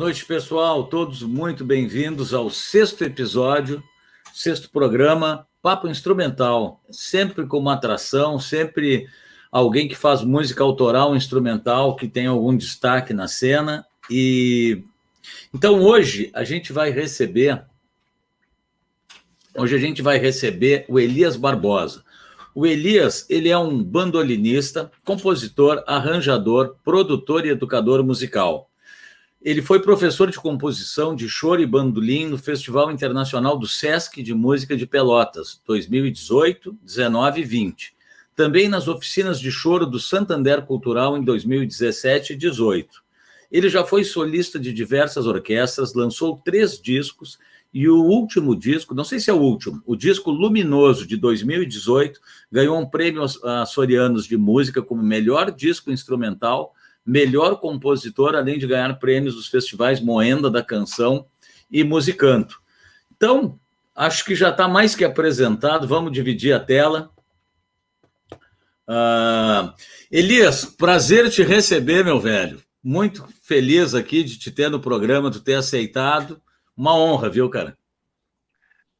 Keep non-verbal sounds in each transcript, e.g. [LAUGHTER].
noite, pessoal. Todos muito bem-vindos ao sexto episódio, sexto programa, Papo Instrumental. Sempre com uma atração, sempre alguém que faz música autoral, instrumental, que tem algum destaque na cena. E então hoje a gente vai receber hoje a gente vai receber o Elias Barbosa. O Elias, ele é um bandolinista, compositor, arranjador, produtor e educador musical. Ele foi professor de composição de choro e bandolim no Festival Internacional do Sesc de Música de Pelotas, 2018, 19 e 20. Também nas oficinas de choro do Santander Cultural em 2017 e 18. Ele já foi solista de diversas orquestras, lançou três discos e o último disco, não sei se é o último, o disco Luminoso de 2018, ganhou um prêmio açorianos de música como melhor disco instrumental melhor compositor, além de ganhar prêmios dos festivais Moenda da Canção e Musicanto. Então, acho que já está mais que apresentado, vamos dividir a tela. Uh, Elias, prazer te receber, meu velho. Muito feliz aqui de te ter no programa, de ter aceitado. Uma honra, viu, cara?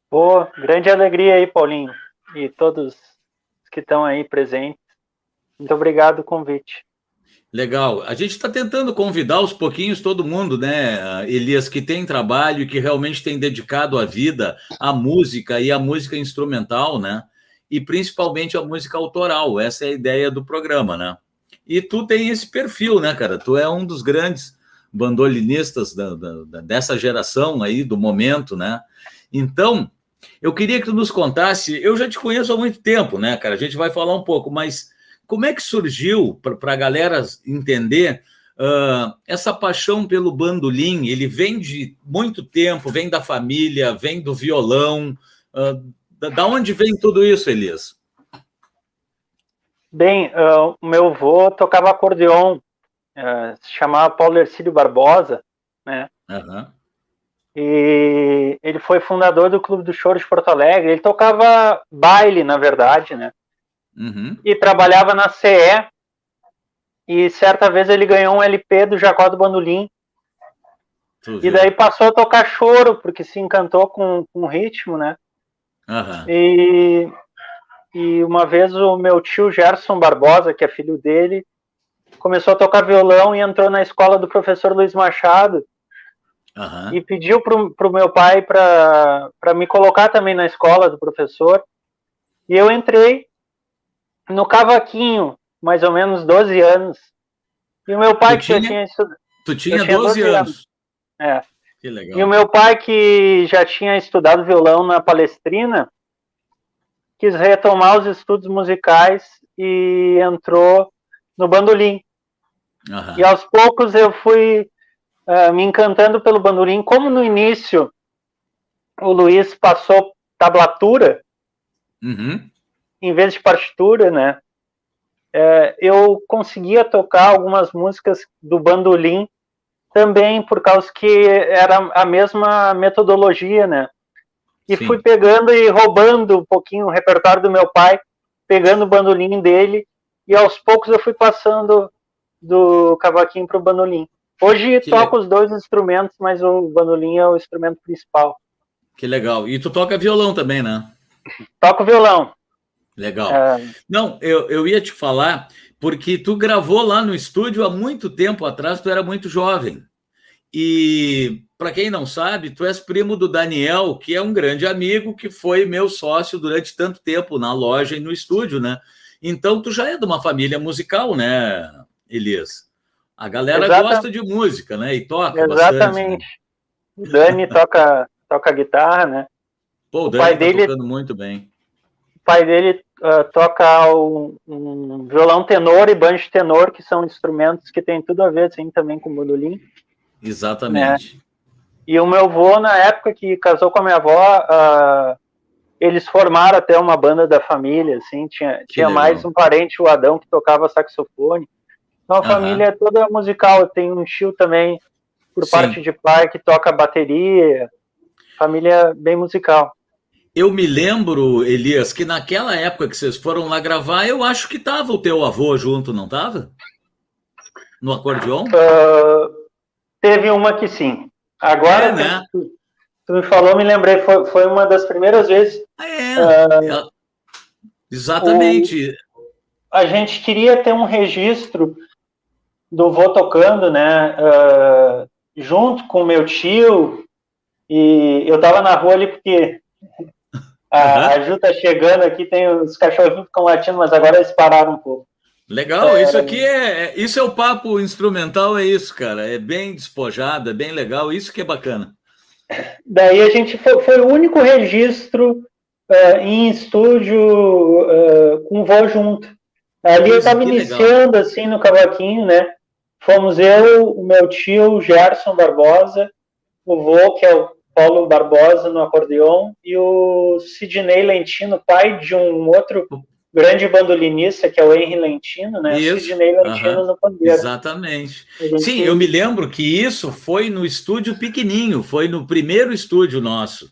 Pô, grande alegria aí, Paulinho, e todos que estão aí presentes. Muito obrigado o convite. Legal. A gente está tentando convidar aos pouquinhos todo mundo, né, Elias, que tem trabalho e que realmente tem dedicado a vida à música e à música instrumental, né? E principalmente à música autoral. Essa é a ideia do programa, né? E tu tem esse perfil, né, cara? Tu é um dos grandes bandolinistas da, da, dessa geração aí, do momento, né? Então, eu queria que tu nos contasse. Eu já te conheço há muito tempo, né, cara? A gente vai falar um pouco, mas como é que surgiu, para a galera entender, uh, essa paixão pelo bandolim? Ele vem de muito tempo, vem da família, vem do violão. Uh, da, da, onde vem tudo isso, Elias? Bem, uh, o meu avô tocava acordeon, se chamava Paulo Ercílio Barbosa, né? Uhum. E ele foi fundador do Clube do Choro de Porto Alegre. Ele tocava baile, na verdade, né? Uhum. e trabalhava na CE. E certa vez ele ganhou um LP do Jacó do Bandolim. e daí passou a tocar choro, porque se encantou com, com o ritmo, né? Uhum. E, e uma vez o meu tio Gerson Barbosa, que é filho dele, começou a tocar violão e entrou na escola do professor Luiz Machado. Uhum. E pediu para o meu pai para me colocar também na escola do professor. E eu entrei no cavaquinho, mais ou menos 12 anos. E o meu pai, tu que tinha, já tinha estudado. Tu tinha, tinha 12, 12 anos. anos. É. Que legal. E o meu pai, que já tinha estudado violão na Palestrina, quis retomar os estudos musicais e entrou no bandolim. Uhum. E aos poucos eu fui uh, me encantando pelo bandolim. Como no início o Luiz passou tablatura, uhum em vez de partitura, né? É, eu conseguia tocar algumas músicas do bandolim também por causa que era a mesma metodologia, né? E Sim. fui pegando e roubando um pouquinho o repertório do meu pai, pegando o bandolim dele e aos poucos eu fui passando do cavaquinho para o bandolim. Hoje que toco os dois instrumentos, mas o bandolim é o instrumento principal. Que legal. E tu toca violão também, né? Toco violão. Legal. É... Não, eu, eu ia te falar, porque tu gravou lá no estúdio há muito tempo atrás, tu era muito jovem. E para quem não sabe, tu és primo do Daniel, que é um grande amigo, que foi meu sócio durante tanto tempo na loja e no estúdio, né? Então tu já é de uma família musical, né, Elias? A galera Exatamente. gosta de música, né? E toca Exatamente. Bastante, né? O Dani toca, toca guitarra, né? Pô, o, o Dani pai tá dele tocando muito bem pai dele uh, toca um, um, violão tenor e banjo tenor, que são instrumentos que têm tudo a ver assim, também com o bandolim. Exatamente. Né? E o meu avô, na época que casou com a minha avó, uh, eles formaram até uma banda da família, assim, tinha, tinha mais um parente, o Adão, que tocava saxofone. Então a família é toda musical. Tem um tio também, por Sim. parte de pai, que toca bateria. Família bem musical. Eu me lembro, Elias, que naquela época que vocês foram lá gravar, eu acho que tava o teu avô junto, não tava? No acordeon? Uh, teve uma que sim. Agora, é, né? tu, tu, me falou, me lembrei, foi, foi uma das primeiras vezes. Ah, é. Uh, Exatamente. O, a gente queria ter um registro do vô tocando, né? Uh, junto com meu tio. E eu tava na rua ali porque a, uhum. a Ju tá chegando aqui, tem os cachorrinhos ficam latindo, mas agora eles pararam um pouco. Legal, é, isso aqui é, é, Isso é o papo instrumental, é isso, cara. É bem despojado, é bem legal, isso que é bacana. Daí a gente foi, foi o único registro uh, em estúdio uh, com voo junto. Ali eu estava iniciando legal. assim no cavaquinho, né? Fomos eu, o meu tio, Gerson Barbosa, o vô, que é o Paulo Barbosa no acordeon, e o Sidney Lentino, pai de um outro grande bandolinista, que é o Henry Lentino, né? Isso. Sidney Lentino uhum. no pandeiro. Exatamente. Gente... Sim, eu me lembro que isso foi no estúdio pequenininho, foi no primeiro estúdio nosso.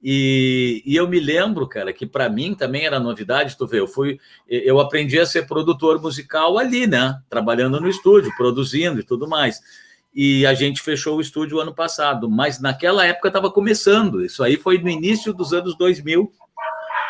E, e eu me lembro, cara, que para mim também era novidade, tu vê, eu fui, eu aprendi a ser produtor musical ali, né? Trabalhando no estúdio, produzindo e tudo mais e a gente fechou o estúdio ano passado, mas naquela época estava começando, isso aí foi no início dos anos 2000,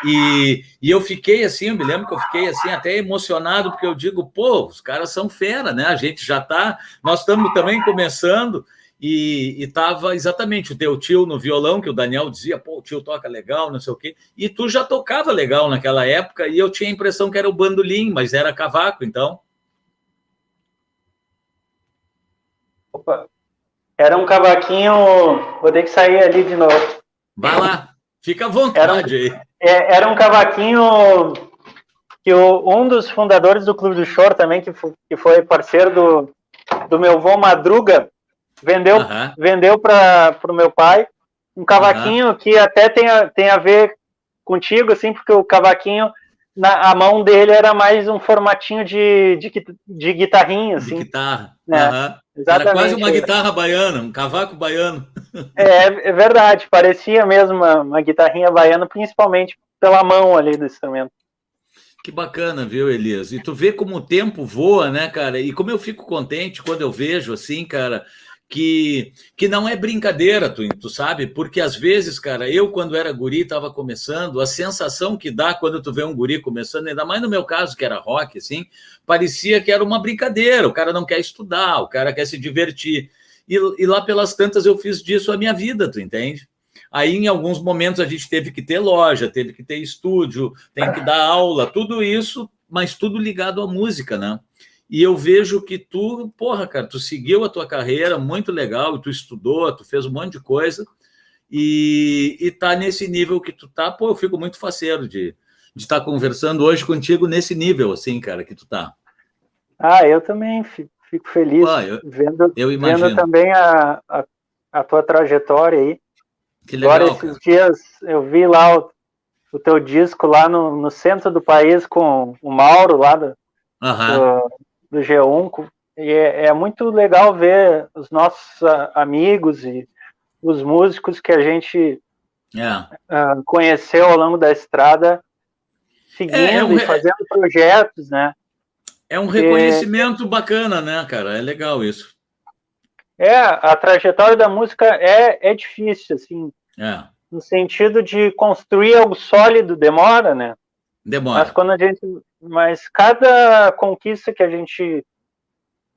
e, e eu fiquei assim, eu me lembro que eu fiquei assim até emocionado, porque eu digo, pô, os caras são fera, né? A gente já tá, nós estamos também começando, e estava exatamente o teu tio no violão, que o Daniel dizia, pô, o tio toca legal, não sei o quê, e tu já tocava legal naquela época, e eu tinha a impressão que era o bandolim, mas era cavaco, então. Era um cavaquinho, vou ter que sair ali de novo. Vai lá, fica à vontade era um, aí. É, era um cavaquinho que o, um dos fundadores do Clube do Choro também, que, que foi parceiro do, do meu avô Madruga, vendeu, uh -huh. vendeu para o meu pai. Um cavaquinho uh -huh. que até tem a, tem a ver contigo, assim, porque o cavaquinho, na, a mão dele era mais um formatinho de, de, de guitarrinha, assim. De guitarra. Né? Uh -huh. Exatamente. Era quase uma guitarra baiana, um cavaco baiano. É, é verdade, parecia mesmo uma, uma guitarrinha baiana, principalmente pela mão ali do instrumento. Que bacana, viu, Elias? E tu vê como o tempo voa, né, cara? E como eu fico contente quando eu vejo assim, cara, que, que não é brincadeira, tu, tu sabe? Porque às vezes, cara, eu quando era guri, estava começando, a sensação que dá quando tu vê um guri começando, ainda mais no meu caso, que era rock, assim, parecia que era uma brincadeira, o cara não quer estudar, o cara quer se divertir. E, e lá pelas tantas eu fiz disso a minha vida, tu entende? Aí, em alguns momentos, a gente teve que ter loja, teve que ter estúdio, tem que dar aula, tudo isso, mas tudo ligado à música, né? E eu vejo que tu, porra, cara, tu seguiu a tua carreira muito legal, tu estudou, tu fez um monte de coisa e, e tá nesse nível que tu tá, pô, eu fico muito faceiro de estar tá conversando hoje contigo nesse nível, assim, cara, que tu tá. Ah, eu também fico, feliz ah, eu, vendo, eu vendo também a, a, a, tua trajetória aí. Que legal, Agora, esses cara. dias, eu vi lá o, o teu disco lá no, no centro do país com o Mauro lá do, do, do G1. E é, é, muito legal ver os nossos uh, amigos e os músicos que a gente uh, conheceu ao longo da estrada seguindo é, é um... e fazendo projetos, né? É um reconhecimento bacana, né, cara? É legal isso. É, a trajetória da música é, é difícil, assim. É. No sentido de construir algo sólido demora, né? Demora. Mas quando a gente. Mas cada conquista que a gente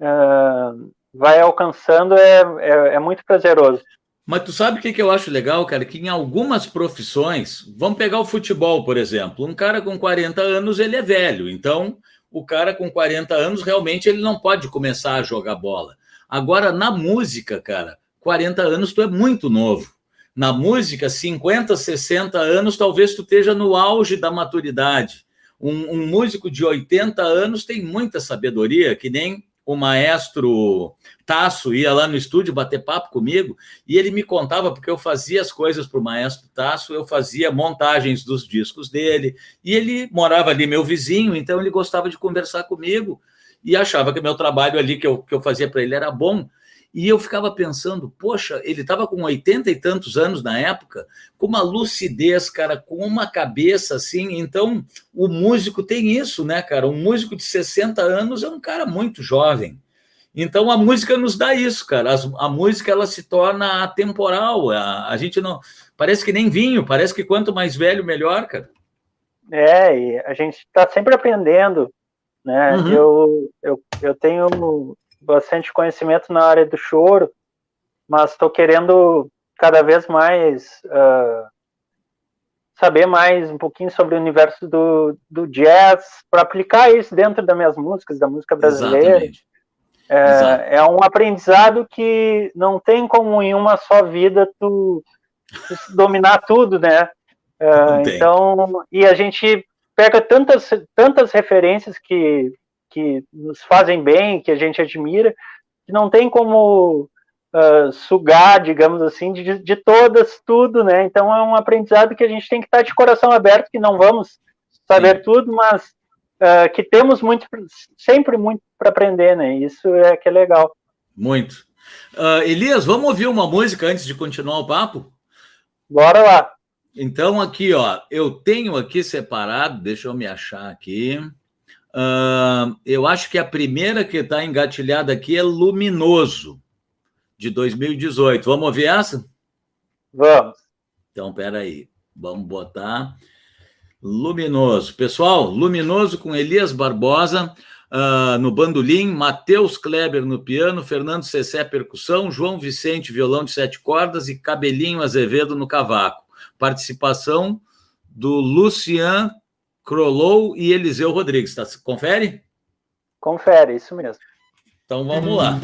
uh, vai alcançando é, é, é, muito prazeroso. Mas tu sabe o que, que eu acho legal, cara? Que em algumas profissões, vamos pegar o futebol, por exemplo. Um cara com 40 anos, ele é velho. Então, o cara com 40 anos, realmente, ele não pode começar a jogar bola. Agora, na música, cara, 40 anos, tu é muito novo na música, 50, 60 anos, talvez tu esteja no auge da maturidade. Um, um, músico de 80 anos tem muita sabedoria, que nem o maestro Tasso ia lá no estúdio bater papo comigo e ele me contava, porque eu fazia as coisas para o maestro Tasso, eu fazia montagens dos discos dele, e ele morava ali, meu vizinho, então ele gostava de conversar comigo. e achava que meu trabalho ali que eu, que eu fazia para ele era bom. E eu ficava pensando, poxa, ele estava com oitenta e tantos anos na época, com uma lucidez, cara, com uma cabeça assim. Então, o músico tem isso, né, cara? Um músico de 60 anos é um cara muito jovem. Então, a música nos dá isso, cara. A, a música ela se torna atemporal. A, a gente não. Parece que nem vinho, parece que quanto mais velho, melhor, cara. É, e a gente está sempre aprendendo, né? Uhum. Eu, eu, eu tenho bastante conhecimento na área do choro, mas estou querendo cada vez mais uh, saber mais um pouquinho sobre o universo do, do jazz para aplicar isso dentro das minhas músicas, da música brasileira. É, é, um aprendizado que não tem como em uma só vida tu, tu dominar tudo, né? Uh, então, e a gente pega tantas, tantas referências que que nos fazem bem, que a gente admira, que não tem como uh, sugar, digamos assim, de, de todas, tudo, né? Então é um aprendizado que a gente tem que estar de coração aberto, que não vamos saber Sim. tudo, mas uh, que temos muito, sempre muito para aprender, né? Isso é que é legal. Muito. Uh, Elias, vamos ouvir uma música antes de continuar o papo? Bora lá. Então, aqui, ó, eu tenho aqui separado, deixa eu me achar aqui. Uh, eu acho que a primeira que está engatilhada aqui é Luminoso, de 2018. Vamos ouvir essa? Vamos. Então, peraí. Vamos botar Luminoso. Pessoal, Luminoso com Elias Barbosa uh, no bandolim, Matheus Kleber no piano, Fernando Cessé percussão, João Vicente violão de sete cordas e Cabelinho Azevedo no cavaco. Participação do Lucian Crolou e Eliseu Rodrigues. Tá? Confere? Confere, isso mesmo. Então vamos lá.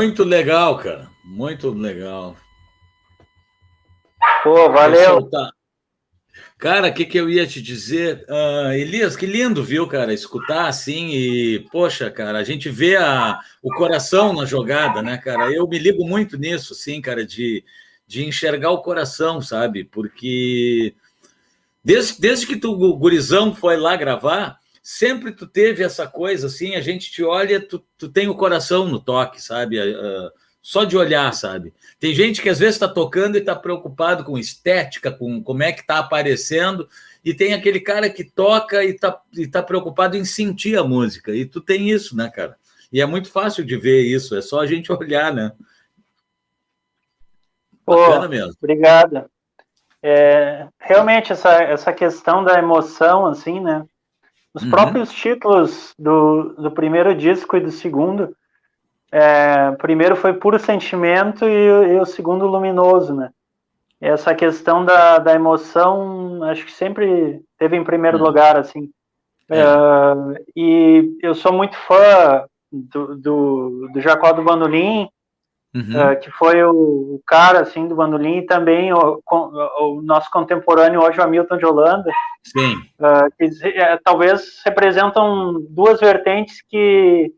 Muito legal, cara. Muito legal. Pô, valeu. Cara, o que, que eu ia te dizer? Uh, Elias, que lindo, viu, cara? Escutar assim e, poxa, cara, a gente vê a, o coração na jogada, né, cara? Eu me ligo muito nisso, assim, cara, de, de enxergar o coração, sabe? Porque desde, desde que tu, o gurizão foi lá gravar, sempre tu teve essa coisa, assim, a gente te olha, tu, tu tem o coração no toque, sabe? Uh, só de olhar, sabe? Tem gente que às vezes está tocando e está preocupado com estética, com como é que está aparecendo, e tem aquele cara que toca e está e tá preocupado em sentir a música. E tu tem isso, né, cara? E é muito fácil de ver isso, é só a gente [LAUGHS] olhar, né? Bacana mesmo. Obrigada. É, realmente, essa, essa questão da emoção, assim, né? Os uhum. próprios títulos do, do primeiro disco e do segundo é, primeiro foi puro sentimento e, e, o segundo luminoso, né? Essa questão da, da emoção, acho que sempre teve em primeiro hum. lugar, assim. É. É, e eu sou muito fã do, do, do Jacó do Bandolim, uhum. É, que foi o, o, cara, assim, do Bandolim, e também o, o, nosso contemporâneo hoje, o Hamilton de Holanda. Sim. É, que é, talvez representam duas vertentes que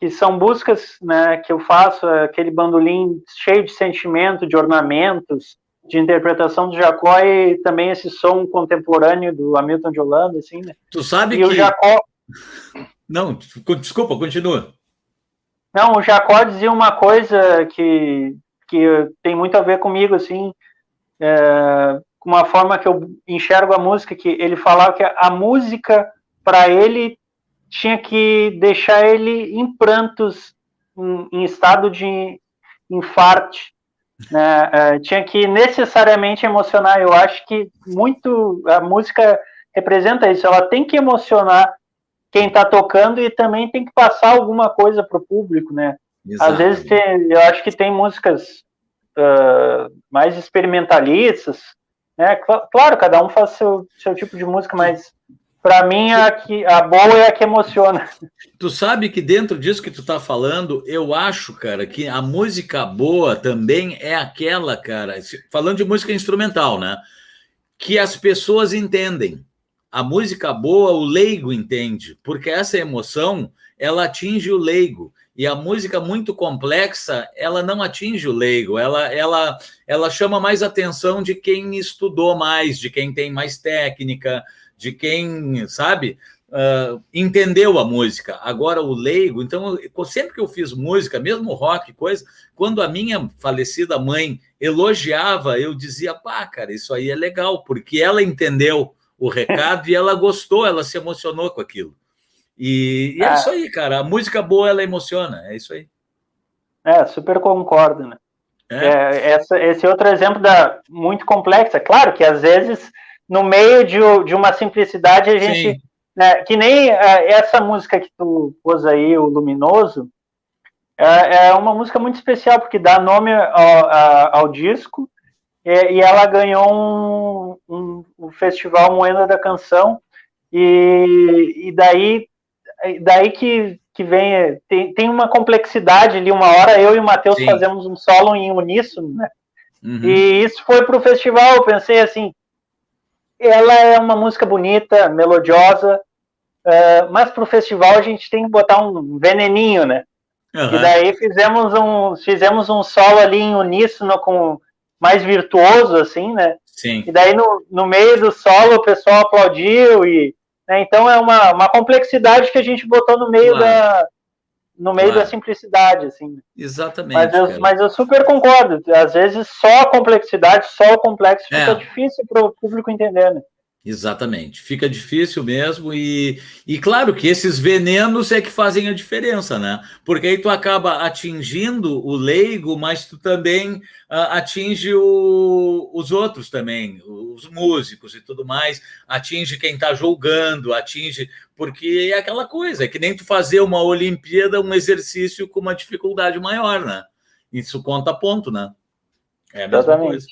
que são buscas né, que eu faço, aquele bandolim cheio de sentimento, de ornamentos, de interpretação do Jacó e também esse som contemporâneo do Hamilton de Holanda, assim, né? Tu sabe e que... o Jacó... Não, desculpa, continua. Não, o Jacó dizia uma coisa que, que tem muito a ver comigo, assim, é, uma forma que eu enxergo a música, que ele falava que a música, para ele, tinha que deixar ele em prantos, em, em estado de infarte, né? É, tinha que necessariamente emocionar. Eu acho que muito a música representa isso. Ela tem que emocionar quem está tocando e também tem que passar alguma coisa para o público, né? Às vezes tem, eu acho que tem músicas uh, mais experimentalistas, né? Claro, cada um faz seu, seu tipo de música, mas para mim, a, que, a boa é a que emociona. Tu sabe que dentro disso que tu tá falando, eu acho, cara, que a música boa também é aquela, cara, falando de música instrumental, né? Que as pessoas entendem. A música boa, o leigo entende, porque essa emoção, ela atinge o leigo. E a música muito complexa, ela não atinge o leigo, ela, ela, ela chama mais atenção de quem estudou mais, de quem tem mais técnica, de quem, sabe, uh, entendeu a música. Agora, o leigo, então, sempre que eu fiz música, mesmo rock, coisa, quando a minha falecida mãe elogiava, eu dizia, pá, cara, isso aí é legal, porque ela entendeu o recado e ela gostou, ela se emocionou com aquilo. E, e é, é isso aí, cara. A música boa, ela emociona, é isso aí. É, super concordo, né? É. É, essa, esse outro exemplo da muito complexo. É claro que às vezes no meio de, de uma simplicidade, a gente. Né, que nem uh, essa música que tu pôs aí, o Luminoso, é, é uma música muito especial, porque dá nome ao, ao disco, e, e, ela ganhou um, um, um, festival Moeda da Canção, e, e daí, daí que, que vem. Tem, tem uma complexidade ali, uma hora eu e o Matheus fazemos um solo em uníssono, né? Uhum. E isso foi para o festival. Eu pensei assim: ela é uma música bonita, melodiosa, uh, mas para o festival a gente tem que botar um veneninho, né? Uhum. E daí fizemos um, fizemos um solo ali em uníssono com mais virtuoso, assim, né? Sim. E daí no, no meio do solo o pessoal aplaudiu e né, então é uma, uma complexidade que a gente botou no meio claro. da, no meio claro. da simplicidade, assim. Exatamente. Mas eu, mas eu, super concordo. Às vezes só a complexidade, só o complexo fica é. difícil para o público entender, né? Exatamente, fica difícil mesmo, e, e claro que esses venenos é que fazem a diferença, né? Porque aí tu acaba atingindo o leigo, mas tu também uh, atinge o, os outros também, os músicos e tudo mais, atinge quem está julgando, atinge, porque é aquela coisa, é que nem tu fazer uma Olimpíada, um exercício com uma dificuldade maior, né? Isso conta ponto, né? É a mesma Exatamente. coisa.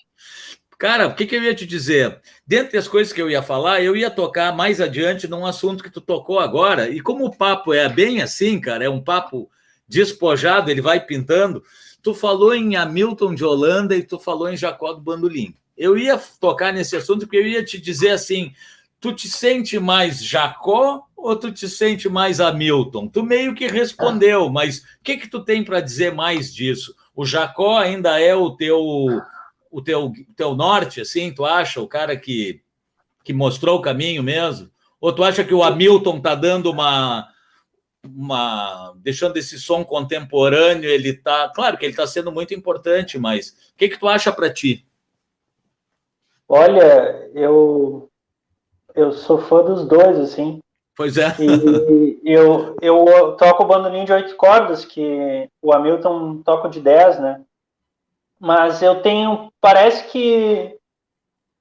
Cara, o que, que, eu ia te dizer? Dentre as coisas que eu ia falar, eu ia tocar mais adiante num assunto que tu tocou agora. E como o papo é bem assim, cara, é um papo despojado, ele vai pintando. Tu falou em Hamilton de Holanda e tu falou em Jacó do Bandolim. Eu ia tocar nesse assunto porque eu ia te dizer assim: tu te sente mais Jacó ou tu te sente mais Hamilton? Tu meio que respondeu, mas o que que tu tem para dizer mais disso? O Jacó ainda é o teu o teu, teu norte, assim, tu acha? O cara que, que mostrou o caminho mesmo? Ou tu acha que o Hamilton tá dando uma uma deixando esse som contemporâneo, ele tá, claro que ele está sendo muito importante, mas o que que tu acha para ti? Olha, eu eu sou fã dos dois, assim. Pois é. E eu, eu toco o bandolim de oito cordas, que o Hamilton toca de dez, né? Mas eu tenho, parece que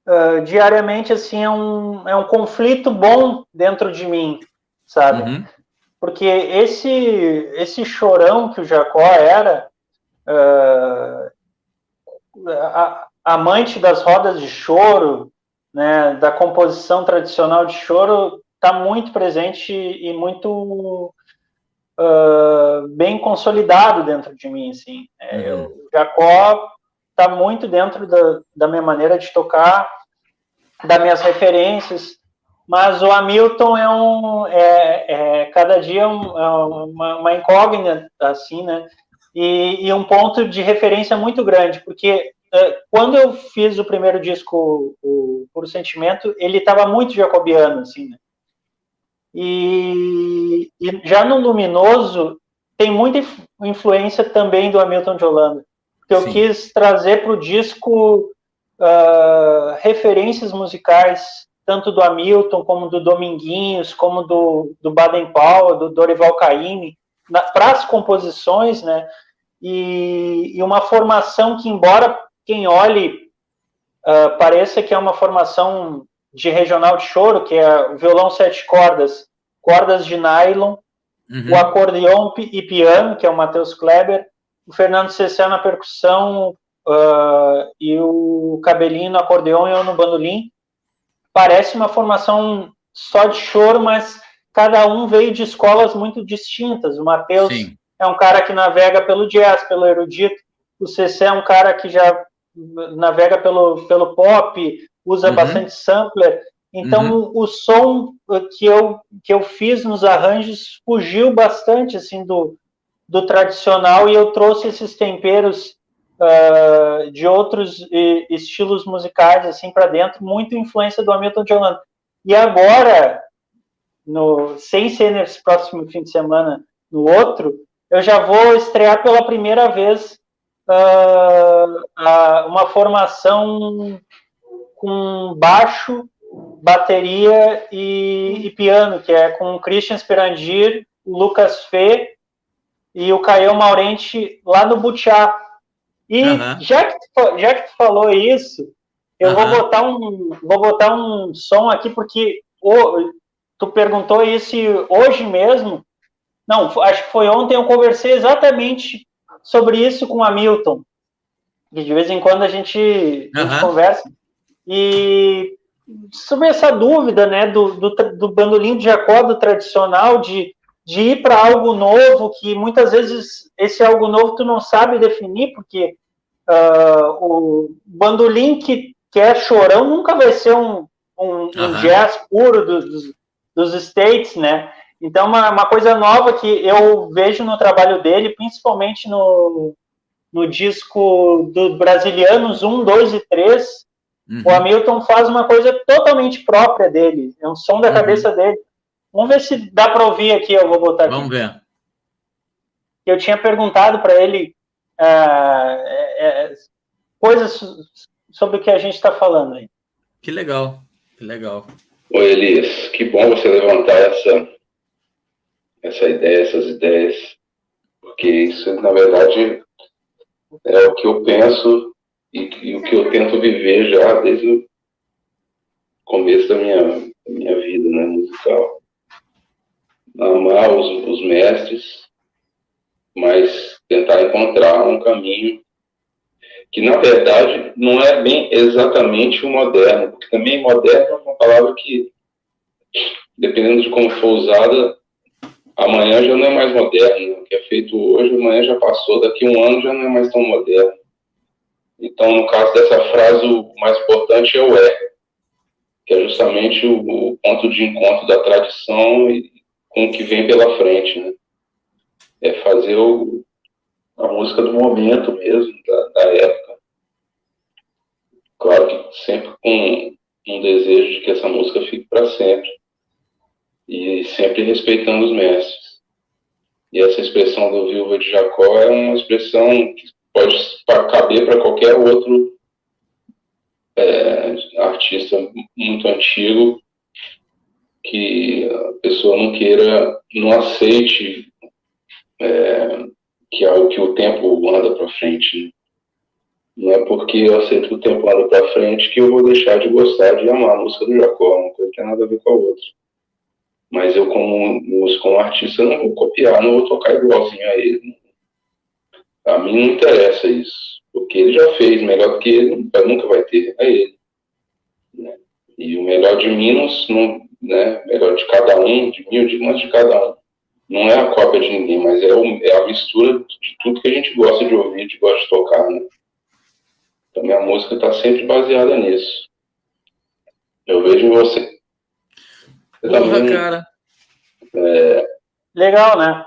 uh, diariamente, assim, é um, é um conflito bom dentro de mim, sabe? Uhum. Porque esse, esse chorão que o Jacó era, uh, a, amante das rodas de choro, né, da composição tradicional de choro, está muito presente e muito uh, bem consolidado dentro de mim, assim. É, uhum. o Jacó está muito dentro da, da minha maneira de tocar, das minhas referências, mas o Hamilton é um, é, é cada dia um, é uma, uma, incógnita, assim, né, e, e, um ponto de referência muito grande, porque é, quando eu fiz o primeiro disco, o Puro Sentimento, ele estava muito jacobiano, assim, né? E, e, já no Luminoso tem muita influência também do Hamilton de Holanda, que eu Sim. quis trazer para o disco uh, referências musicais, tanto do Hamilton, como do Dominguinhos, como do, do Baden Powell, do Dorival Caymmi, para as composições, né? E, e, uma formação que, embora quem olhe uh, pareça que é uma formação de regional de choro, que é o violão sete cordas, cordas de nylon, uhum. o acordeão e piano, que é o Matheus Kleber, o Fernando Cessé na percussão uh, e o cabelinho no acordeão e eu no bandolim. Parece uma formação só de choro, mas cada um veio de escolas muito distintas. O Matheus é um cara que navega pelo jazz, pelo erudito. O Cessé é um cara que já navega pelo, pelo pop, usa uhum. bastante sampler. Então, uhum. o, o, som que eu, que eu fiz nos arranjos fugiu bastante assim do, do tradicional e eu trouxe esses temperos uh, de outros e, estilos musicais assim para dentro, muito influência do Hamilton de Holanda. E agora, no, sem ser nesse próximo fim de semana, no outro, eu já vou estrear pela primeira vez uh, uma formação com baixo, bateria e, e, piano, que é com o Christian Sperandir, o Lucas Fê e o Caio Maurente lá no Butiá. E uhum. já, que tu, já que tu falou isso, eu uhum. vou botar um vou botar um som aqui porque o, tu perguntou isso hoje mesmo. Não, acho que foi ontem eu conversei exatamente sobre isso com o Hamilton, que de vez em quando a gente, a gente conversa, e sobre essa dúvida, né, do, do, do bandolim de Jacó, do tradicional, de, de ir para algo novo, que muitas vezes esse algo novo tu não sabe definir, porque uh, o bandolim que, que é chorão nunca vai ser um, um, um jazz puro dos, dos, dos States, né? Então, uma, uma coisa nova que eu vejo no trabalho dele, principalmente no, no disco do Brasilianos 1, 2 e 3, uhum. o Hamilton faz uma coisa totalmente própria dele, é um som da uhum. cabeça dele. Vamos ver se dá para ouvir aqui, eu vou botar aqui. Vamos ver. Eu tinha perguntado para ele uh, é, é, coisas sobre o que a gente está falando aí. Que legal, que legal. Oi, Elias, que bom você levantar essa essa ideia, essas ideias, porque isso, na verdade, é o que eu penso e, e o que eu tento viver já desde o começo da minha, minha vida né, musical. Amar os, os mestres, mas tentar encontrar um caminho que na verdade não é bem exatamente o moderno, porque também moderno é uma palavra que, dependendo de como for usada, amanhã já não é mais moderno. Né? O que é feito hoje, amanhã já passou, daqui a um ano já não é mais tão moderno. Então, no caso dessa frase, o mais importante é o é, que é justamente o, o ponto de encontro da tradição e com o que vem pela frente, né? É fazer o, a música do momento mesmo, da, da época. Claro que sempre com um desejo de que essa música fique para sempre. E sempre respeitando os mestres. E essa expressão do Viúva de Jacó é uma expressão que pode caber para qualquer outro é, artista muito antigo que a pessoa não queira, não aceite é, que, é que o tempo anda para frente. Né? Não é porque eu aceito que o tempo anda para frente que eu vou deixar de gostar de amar a música do Jacó, uma coisa tem nada a ver com a outra. Mas eu, como músico, como artista, não vou copiar, não vou tocar igualzinho a ele. A mim não interessa isso, porque ele já fez melhor do que ele, nunca vai ter, é ele. Né? E o melhor de Minas, não, né, melhor de cada um, de mil, de mas de cada um. Não é a cópia de ninguém, mas é, o, é a mistura de tudo que a gente gosta de ouvir, de gosta de tocar, né? Então minha música está sempre baseada nisso. Eu vejo você. Porra, também, cara. É... Legal, né?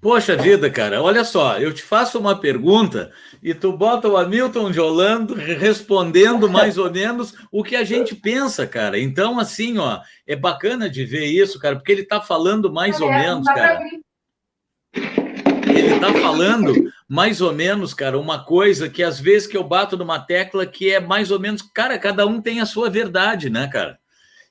Poxa vida, cara, olha só, eu te faço uma pergunta e tu bota o Hamilton de Holanda respondendo mais ou menos o que a gente pensa, cara. Então, assim, ó, é bacana de ver isso, cara, porque ele tá falando mais ou menos, cara. Ele tá falando mais ou menos, cara, uma coisa que às vezes que eu bato numa tecla que é mais ou menos, cara, cada um tem a sua verdade, né, cara?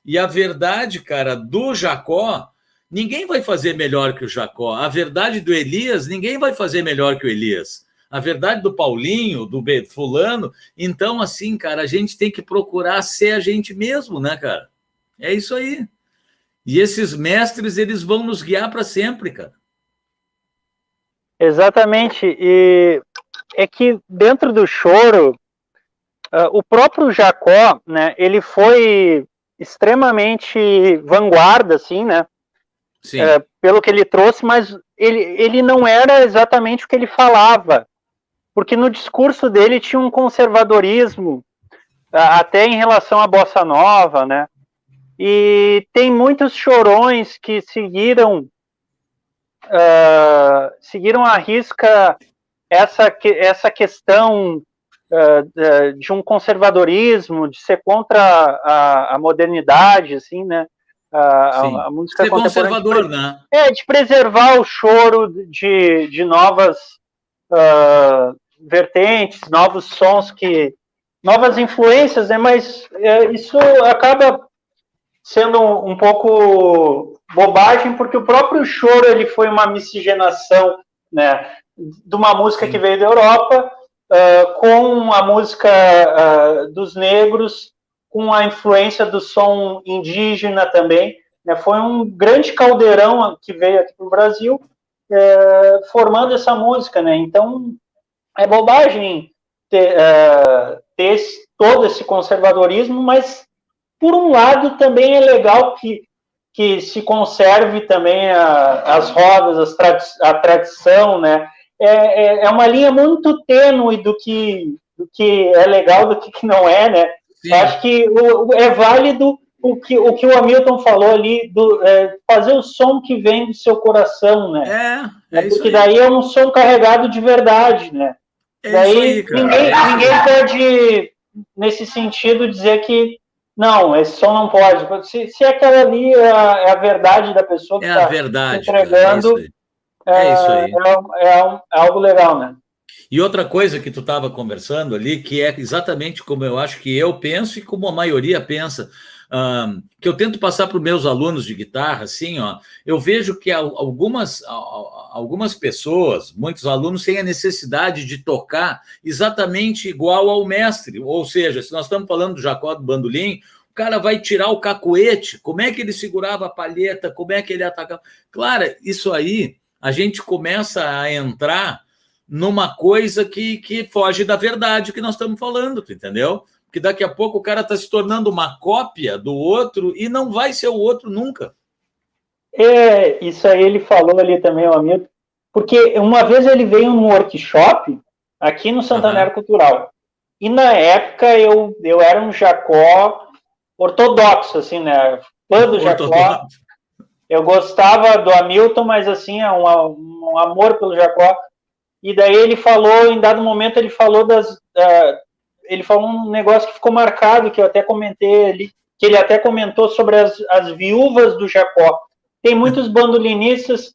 E a verdade, cara, do Jacó Ninguém vai fazer melhor que o Jacó. A verdade do Elias, ninguém vai fazer melhor que o Elias. A verdade do Paulinho, do fulano. Então, assim, cara, a gente tem que procurar ser a gente mesmo, né, cara? É isso aí. E esses mestres, eles vão nos guiar para sempre, cara. Exatamente. E é que dentro do choro, uh, o próprio Jacó, né, ele foi extremamente vanguarda, assim, né? É, pelo que ele trouxe, mas ele, ele não era exatamente o que ele falava, porque no discurso dele tinha um conservadorismo, até em relação à bossa nova, né? E tem muitos chorões que seguiram uh, seguiram à risca essa, essa questão uh, de um conservadorismo, de ser contra a, a modernidade, assim, né? A, a, música Ser conservador, né? É, de preservar o choro de, de novas uh, vertentes, novos sons que. novas influências, né? Mas é, isso acaba sendo um, um, pouco bobagem, porque o próprio choro ele foi uma miscigenação né, de uma música Sim. que veio da Europa uh, com a música uh, dos negros com a influência do som indígena também. Né? Foi um grande caldeirão que veio aqui para o Brasil, é, formando essa música. Né? Então, é bobagem ter, é, ter esse, todo esse conservadorismo, mas, por um lado, também é legal que, que se conserve também a, as rodas, as a tradição, né? É, é, é, uma linha muito tênue do que, do que é legal do que, que não é, né? Sim. Acho que o, é válido o que, o que o Hamilton falou ali, do, é, fazer o som que vem do seu coração, né? É, é Porque daí é um som carregado de verdade, né? É daí aí, ninguém, ninguém pode, nesse sentido, dizer que não, esse som não pode. Se, se aquela ali é a, é a verdade da pessoa que está é entregando, é, isso aí. É, é, é, algo legal, né? E outra coisa que tu estava conversando ali, que é exatamente como eu acho que eu penso e como a maioria pensa, um, que eu tento passar para os meus alunos de guitarra, assim, ó, eu vejo que algumas, algumas pessoas, muitos alunos, têm a necessidade de tocar exatamente igual ao mestre. Ou seja, se nós estamos falando do Jacó do Bandolim, o cara vai tirar o cacoete, como é que ele segurava a palheta, como é que ele atacava. Claro, isso aí a gente começa a entrar numa coisa que, que foge da verdade que nós estamos falando, entendeu? Porque daqui a pouco o cara está se tornando uma cópia do outro e não vai ser o outro nunca. É, isso aí ele falou ali também, o amigo, porque uma vez ele veio num workshop aqui no Santander uhum. Cultural. E na época eu, eu era um Jacó ortodoxo, assim, né? Fã do Jacó. Eu gostava do Hamilton, mas assim, é um, um amor pelo Jacó. E daí ele falou, em dado momento, ele falou das. Uh, ele falou um negócio que ficou marcado, que eu até comentei ali, que ele até comentou sobre as, as viúvas do Jacó. Tem muitos bandolinistas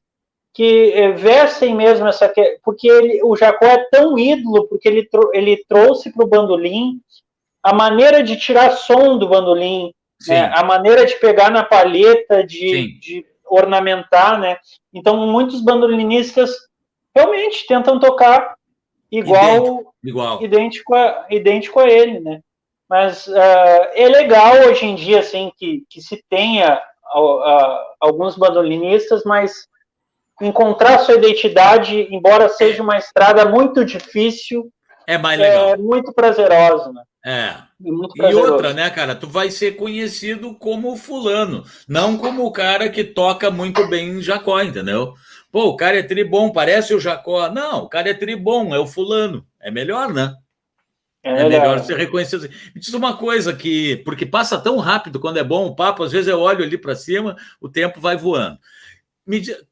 que eh, vestem mesmo essa. Porque ele, o Jacó é tão ídolo, porque ele, ele trouxe para o bandolim a maneira de tirar som do bandolim, né, a maneira de pegar na palheta, de, de ornamentar, né? Então, muitos bandolinistas realmente tentam tocar igual, idêntico, igual. idêntico, a, idêntico a ele, né? Mas uh, é legal hoje em dia, assim, que, que se tenha uh, alguns bandolinistas, mas encontrar sua identidade, embora seja uma estrada muito difícil, é mais legal. É muito prazeroso, né? É. E outra, né, cara? Tu vai ser conhecido como fulano, não como o cara que toca muito bem em Jacó, entendeu? Pô, o cara é tribom, parece o Jacó. Não, o cara é tribom, é o fulano. É melhor, né? É, é melhor ser reconhecido. Me diz uma coisa que, porque passa tão rápido quando é bom o papo, às vezes eu olho ali para cima, o tempo vai voando.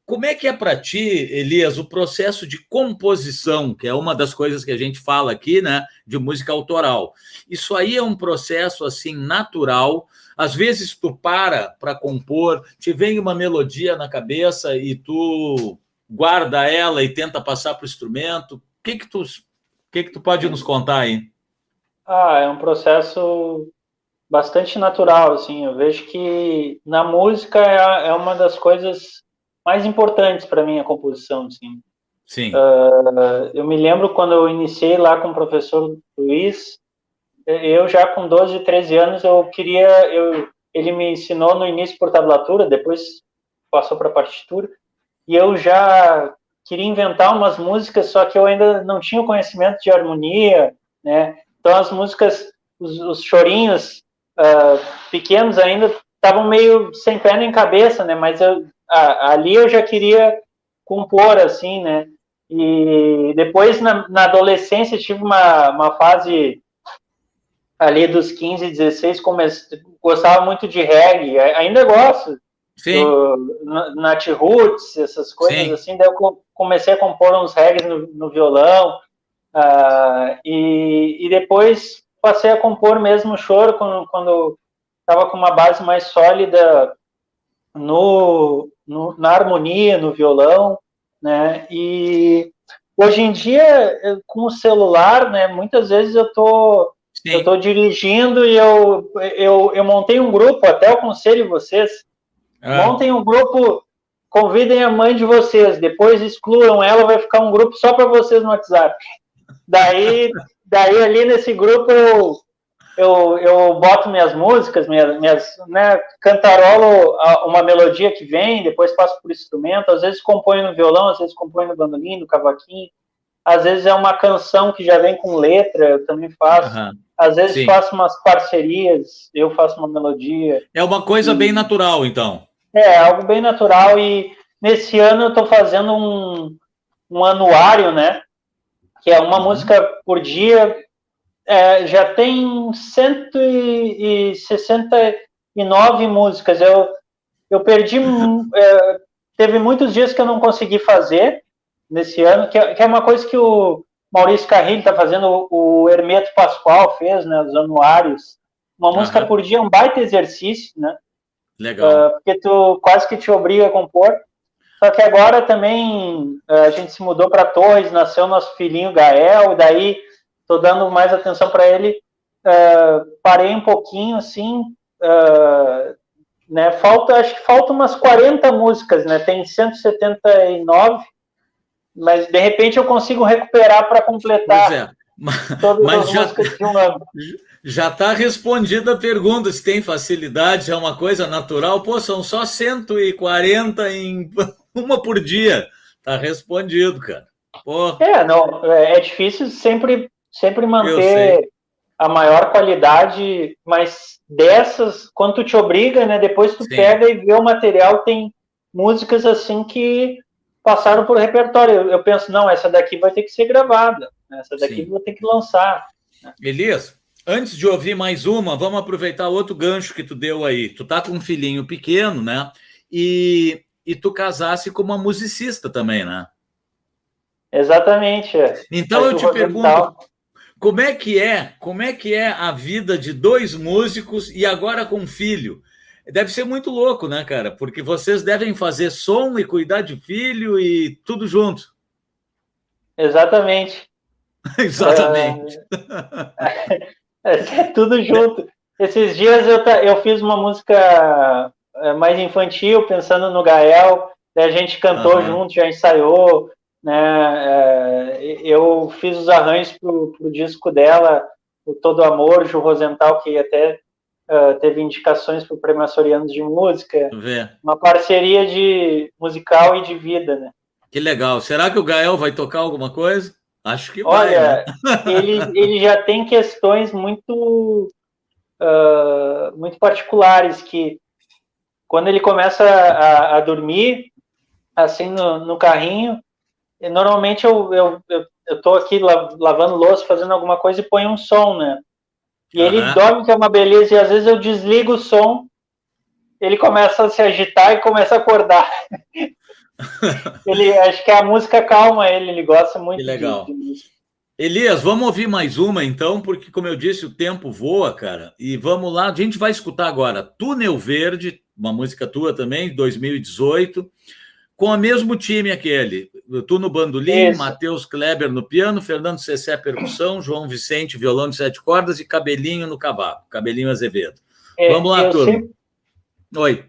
Como é que é para ti, Elias, o processo de composição, que é uma das coisas que a gente fala aqui, né, de música autoral? Isso aí é um processo assim natural. Às vezes tu para para compor, te vem uma melodia na cabeça e tu guarda ela e tenta passar para o instrumento. O que que tu, que que tu pode nos contar aí? Ah, é um processo bastante natural, assim. Eu vejo que na música é, é uma das coisas mais importantes para mim a composição, assim. Sim. Uh, eu me lembro quando eu iniciei lá com o professor Luiz, eu já com 12, 13 anos, eu queria, eu, ele me ensinou no início por tablatura, depois passou para partitura, e eu já queria inventar umas músicas, só que eu ainda não tinha o conhecimento de harmonia, né? Então as músicas, os, os chorinhos uh, pequenos ainda estavam meio sem pé nem cabeça, né? Mas eu ali eu já queria compor, assim, né? E depois, na, na adolescência, tive uma, uma fase ali dos 15, 16, comece, gostava muito de reggae, ainda gosto. Sim. Do, Nat Roots, essas coisas Sim. assim, daí eu comecei a compor uns reggae no, no violão, uh, e, e depois passei a compor mesmo choro quando, quando estava com uma base mais sólida no, no, na harmonia, no violão, né? E hoje em dia, com o celular, né? Muitas vezes eu tô Sim. eu tô dirigindo e eu, eu, eu montei um grupo, até aconselho vocês, ah. montem um grupo, convidem a mãe de vocês, depois excluam ela, vai ficar um grupo só para vocês no WhatsApp. Daí, daí ali nesse grupo eu eu, eu boto minhas músicas, minhas, minhas né, cantarolo uma melodia que vem, depois passo por instrumento, às vezes componho no violão, às vezes componho no bandolim, no cavaquinho, às vezes é uma canção que já vem com letra, eu também faço, uhum. às vezes Sim. faço umas parcerias, eu faço uma melodia. É uma coisa e... bem natural, então. É, algo bem natural, e nesse ano eu estou fazendo um, um anuário, né, que é uma uhum. música por dia, é, já tem 169 músicas. Eu, eu perdi. [LAUGHS] É, teve muitos dias que eu não consegui fazer nesse ano, que é, que é uma coisa que o Maurício Carrilho está fazendo, o Hermeto Pascoal fez, né? Os anuários. Uma uhum. música por dia é um baita exercício, né? Legal. Uh, porque tu quase que te obriga a compor. Só que agora também uh, a gente se mudou para Torres, nasceu nosso filhinho Gael, e daí estou dando mais atenção para ele. Uh, parei um pouquinho, assim, né? Falta, acho que falta umas 40 músicas, né? Tem 179, mas de repente eu consigo recuperar para completar. Pois é. [LAUGHS] Todas mas as já, músicas de um ano. [LAUGHS] Já está respondida a pergunta se tem facilidade, é uma coisa natural. Pô, são só 140 em [LAUGHS] uma por dia. Tá respondido, cara. Pô. É, não, é, é difícil sempre sempre manter a maior qualidade, mas dessas, quando tu te obriga, né, depois tu Sim. pega e vê o material, tem músicas assim que passaram por repertório. Eu, eu penso, não, essa daqui vai ter que ser gravada, essa daqui Sim. vou ter que lançar. Elias, antes de ouvir mais uma, vamos aproveitar outro gancho que tu deu aí. Tu tá com um filhinho pequeno, né? E, e tu casasse com uma musicista também, né? Exatamente. Então eu te pergunto, como é que é? Como é que é a vida de dois músicos e agora com um filho? Deve ser muito louco, né, cara? Porque vocês devem fazer som e cuidar de filho e tudo junto. Exatamente. [LAUGHS] Exatamente. É, é, tudo junto. Esses dias eu, eu fiz uma música é, mais infantil, pensando no Gael, a gente cantou uhum. junto, já ensaiou, né? É, eu fiz os arranjos para o disco dela, o Todo Amor, Ju Rosenthal, que até uh, teve indicações para o Prêmio Açoriano de Música. Uma parceria de musical e de vida, né? Que legal. Será que o Gael vai tocar alguma coisa? Acho que vai. Olha, né? ele, ele já tem questões muito, uh, muito particulares que quando ele começa a, a dormir, assim, no, no carrinho, normalmente eu, eu, eu, eu tô aqui lavando louça, fazendo alguma coisa e ponho um som, né? E uhum. ele dorme, que é uma beleza, e às vezes eu desligo o som, ele começa a se agitar e começa a acordar. [LAUGHS] [LAUGHS] ele acho que a música calma ele, ele gosta muito que legal. De, de Elias, vamos ouvir mais uma então, porque como eu disse, o tempo voa, cara. E vamos lá, a gente vai escutar agora Túnel Verde, uma música tua também, 2018 com o mesmo time aquele. Tu no bandolim, Matheus Kleber no piano, Fernando Cessé percussão, João Vicente violão de sete cordas e Cabelinho no cavaco, Cabelinho Azevedo. É, Vamos lá, turma. Sempre, Oi.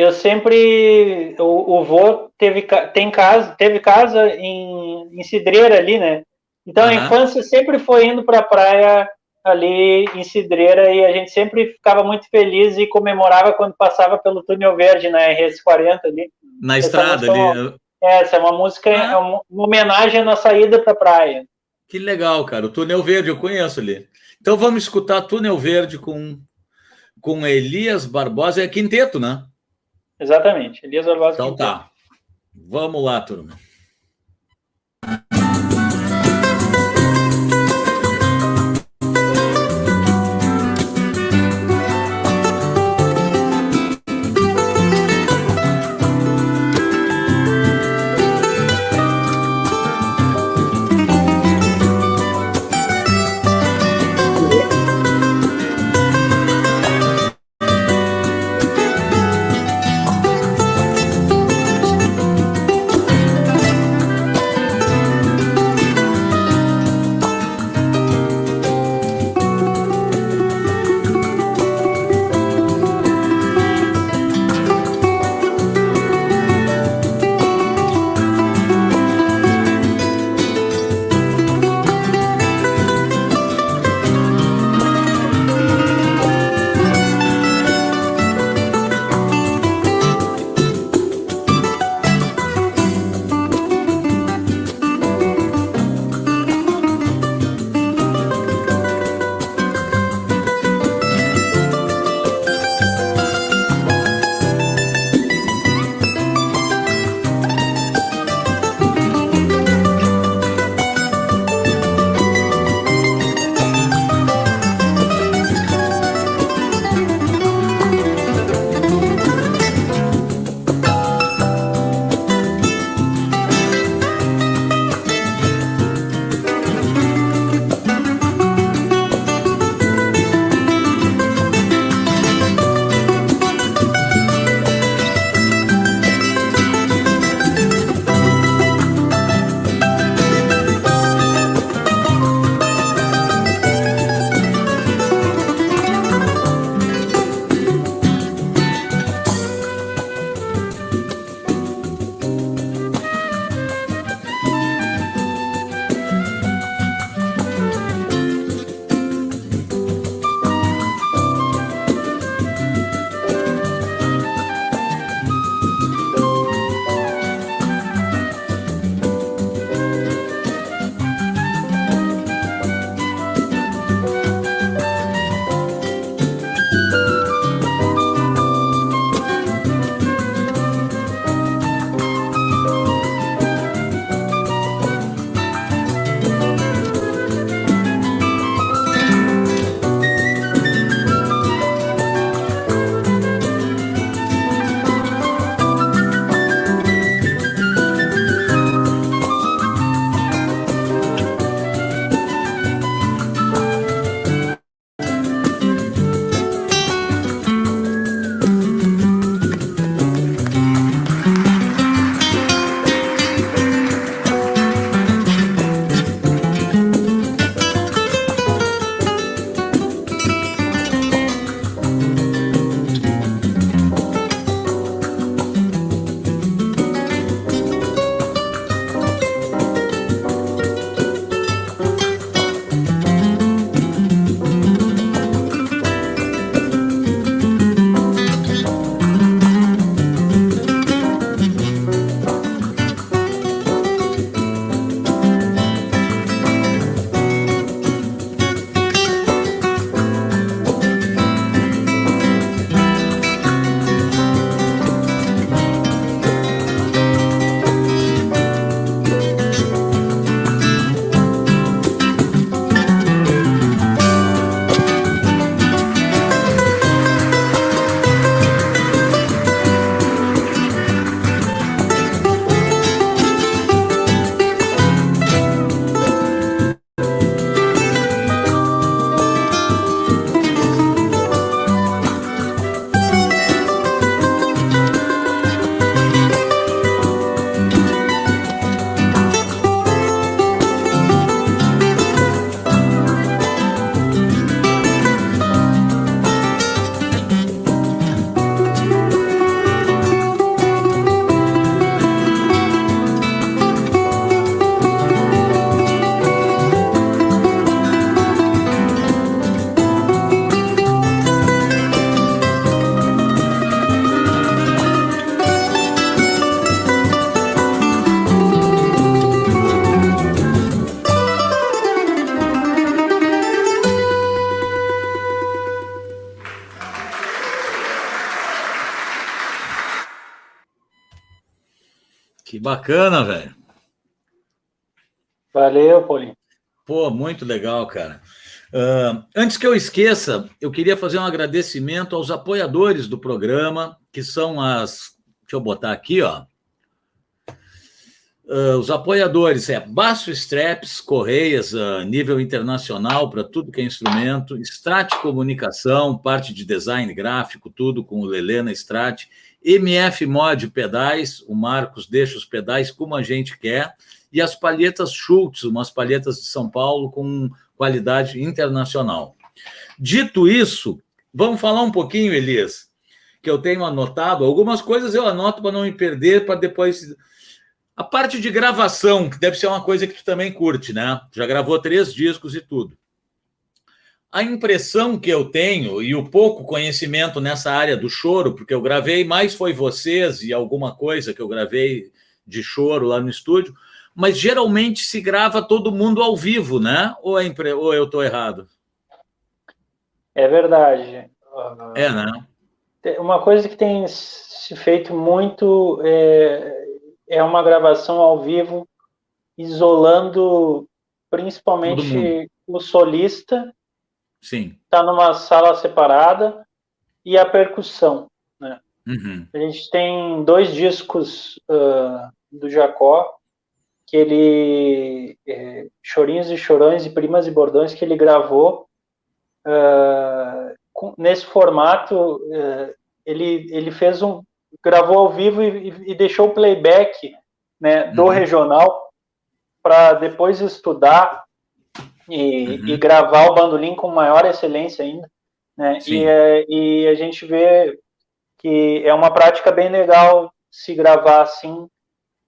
Eu sempre o, o vô teve tem casa, teve casa em, em Cidreira ali, né? Então uhum. a infância sempre foi indo para a praia ali em Cidreira e a gente sempre ficava muito feliz e comemorava quando passava pelo túnel verde na RS40 ali. Na essa estrada ali. É, essa é uma música, ah. é uma, uma homenagem à nossa ida para a praia. Que legal, cara. O túnel verde eu conheço ali. Então vamos escutar Túnel Verde com, com Elias Barbosa. É quinteto, né? Exatamente. Elias Barbosa. Então tá. Vamos lá, turma. Bacana, velho. Valeu, Paulinho. Pô, muito legal, cara. Uh, antes que eu esqueça, eu queria fazer um agradecimento aos apoiadores do programa, que são as. Deixa eu botar aqui, ó. Uh, os apoiadores é Baço Straps, Correias, uh, nível internacional para tudo que é instrumento, Strat Comunicação, parte de design gráfico, tudo com o Lelê na Strat, MF Mod Pedais, o Marcos deixa os pedais como a gente quer, e as palhetas Schultz, umas palhetas de São Paulo com qualidade internacional. Dito isso, vamos falar um pouquinho, Elias, que eu tenho anotado. Algumas coisas eu anoto para não me perder, para depois. A parte de gravação, que deve ser uma coisa que tu também curte, né? Já gravou três discos e tudo. A impressão que eu tenho e o pouco conhecimento nessa área do choro, porque eu gravei mais foi vocês e alguma coisa que eu gravei de choro lá no estúdio, mas geralmente se grava todo mundo ao vivo, né? Ou, é impre... Ou eu estou errado? É verdade. É, né? Uma coisa que tem se feito muito é, é uma gravação ao vivo, isolando principalmente o solista. Sim. Está numa sala separada e a percussão. Né? Uhum. A gente tem dois discos uh, do Jacó que ele é, chorinhos e chorões e primas e bordões que ele gravou uh, com, nesse formato uh, ele ele fez um gravou ao vivo e, e deixou o playback né do uhum. regional para depois estudar e, uhum. e, gravar o bandolim com maior excelência ainda né e, é, e a gente vê que é uma prática bem legal se gravar assim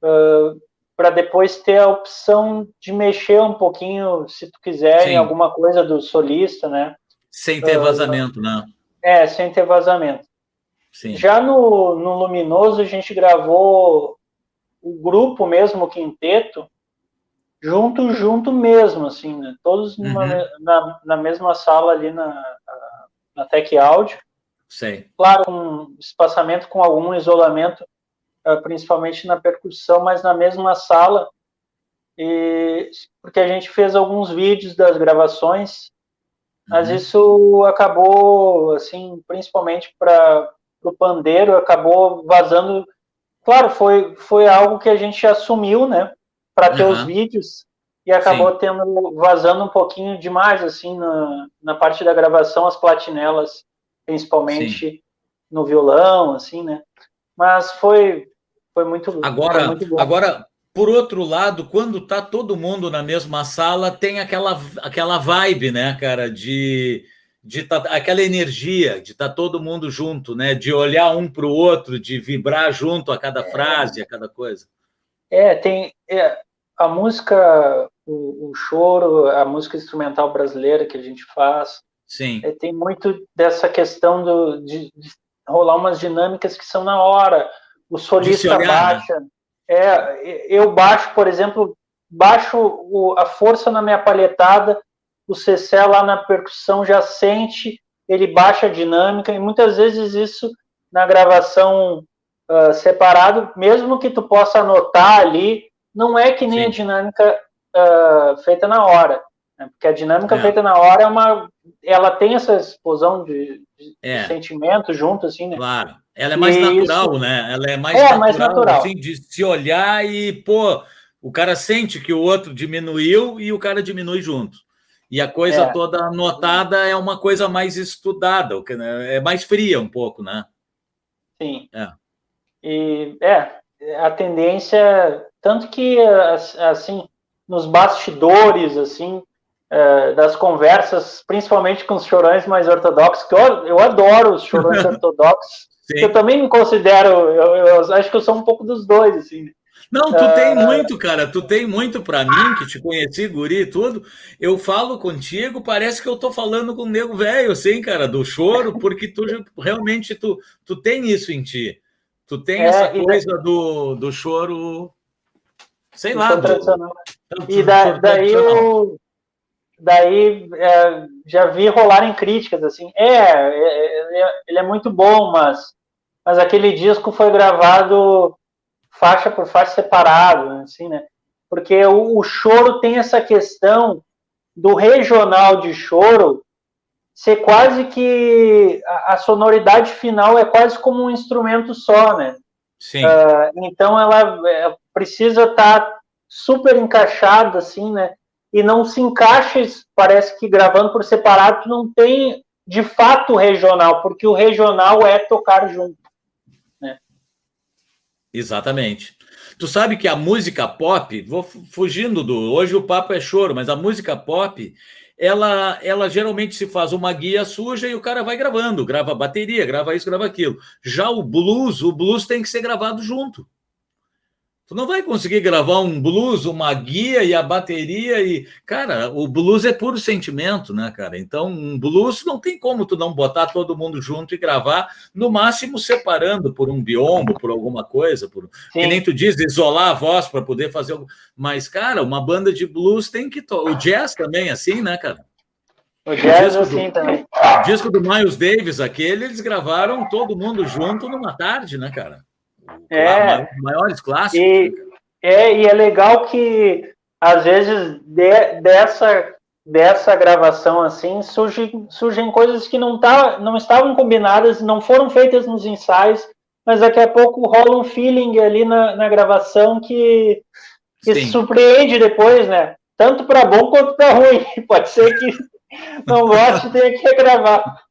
uh, para depois ter a opção de mexer um pouquinho, se tu quiser, Sim. em alguma coisa do solista, né? Sem ter vazamento, uh, né? É, sem ter vazamento. Sim. Já no, no Luminoso, a gente gravou o grupo mesmo, o quinteto, junto, junto mesmo, assim, né? Todos numa, uhum. na, na mesma sala ali na, na Tech Audio. Sim. Claro, um espaçamento com algum isolamento ah, principalmente na percussão, mas na mesma sala, e, porque a gente fez alguns vídeos das gravações, mas uhum. isso acabou, assim, principalmente para o pandeiro, acabou vazando. Claro, foi, foi algo que a gente assumiu, né, para ter uhum. os vídeos, e acabou Sim. tendo vazando um pouquinho demais, assim, na, na parte da gravação, as platinelas, principalmente Sim. no violão, assim, né. Mas foi, foi muito Agora, foi muito agora por outro lado, quando tá todo mundo na mesma sala, tem aquela, aquela vibe, né, cara, de, de tá, aquela energia de estar tá todo mundo junto, né, de olhar um para o outro, de vibrar junto a cada é. frase, a cada coisa. É, tem é, a música, o, o, choro, a música instrumental brasileira que a gente faz, Sim. É, tem muito dessa questão do, de, de rolar umas dinâmicas que são na hora o solista baixa. É, eu baixo, por exemplo, baixo o, a força na minha palhetada, o Cecé lá na percussão já sente, ele baixa a dinâmica, e muitas vezes isso na gravação uh, separado, mesmo que tu possa anotar ali, não é que nem Sim. a dinâmica uh, feita na hora. Né? Porque a dinâmica é. feita na hora é uma. Ela tem essa explosão de, de, é. sentimento junto, assim, né? Claro. Ela é mais e natural, isso... né? Ela é mais, é, natural, mais natural, assim, de se olhar e, pô, o cara sente que o outro diminuiu e o cara diminui junto. E a coisa é. toda anotada é uma coisa mais estudada, né? é mais fria um pouco, né? Sim. É. E é, a tendência, tanto que assim, nos bastidores, assim, é, das conversas, principalmente com os chorões mais ortodoxos, que eu, eu adoro os chorões [LAUGHS] ortodoxos, eu também me considero, eu, eu, acho que eu sou um pouco dos dois, assim. Não, tu uh... tem muito, cara. Tu tem muito para mim, que te conheci, guri e tudo. Eu falo contigo, parece que eu tô falando com o nego velho, assim, cara, do choro, porque tu realmente tu, tu tem isso em ti. Tu tem é, essa coisa do, do choro, sei lá. Do, e da, daí eu daí é, já vi rolarem críticas assim, é, é, é, ele é muito bom, mas mas aquele disco foi gravado faixa por faixa separado, assim, né? Porque o, o choro tem essa questão do regional de choro ser quase que a, a, sonoridade final é quase como um instrumento só, né? Sim. Uh, então ela é, precisa estar tá super encaixada, assim, né? E não se encaixa, parece que gravando por separado, não tem de fato regional, porque o regional é tocar junto. Né? Exatamente. Tu sabe que a música pop, vou fugindo do. Hoje o papo é choro, mas a música pop, ela, ela geralmente se faz uma guia suja e o cara vai gravando, grava bateria, grava isso, grava aquilo. Já o blues, o blues tem que ser gravado junto. Tu não vai conseguir gravar um blues, uma guia e a bateria e, cara, o blues é puro sentimento, né, cara? Então, um blues não tem como tu não botar todo mundo junto e gravar, no máximo separando por um biombo, por alguma coisa, por que nem tu diz, isolar a voz para poder fazer, mas cara, uma banda de blues tem que to... o jazz também é assim, né, cara? O jazz o assim do... também. O disco do Miles Davis, aquele, eles gravaram todo mundo junto numa tarde, né, cara? É. Maiores clássicos. E, né, é, e é legal que, às vezes, de, dessa, dessa gravação assim, surgem, surgem coisas que não, tá, não estavam combinadas, não foram feitas nos ensaios, mas daqui a pouco rola um feeling ali na, na gravação que, que surpreende depois, né? Tanto para bom quanto para ruim. [LAUGHS] Pode ser que não goste e tenha que regravar.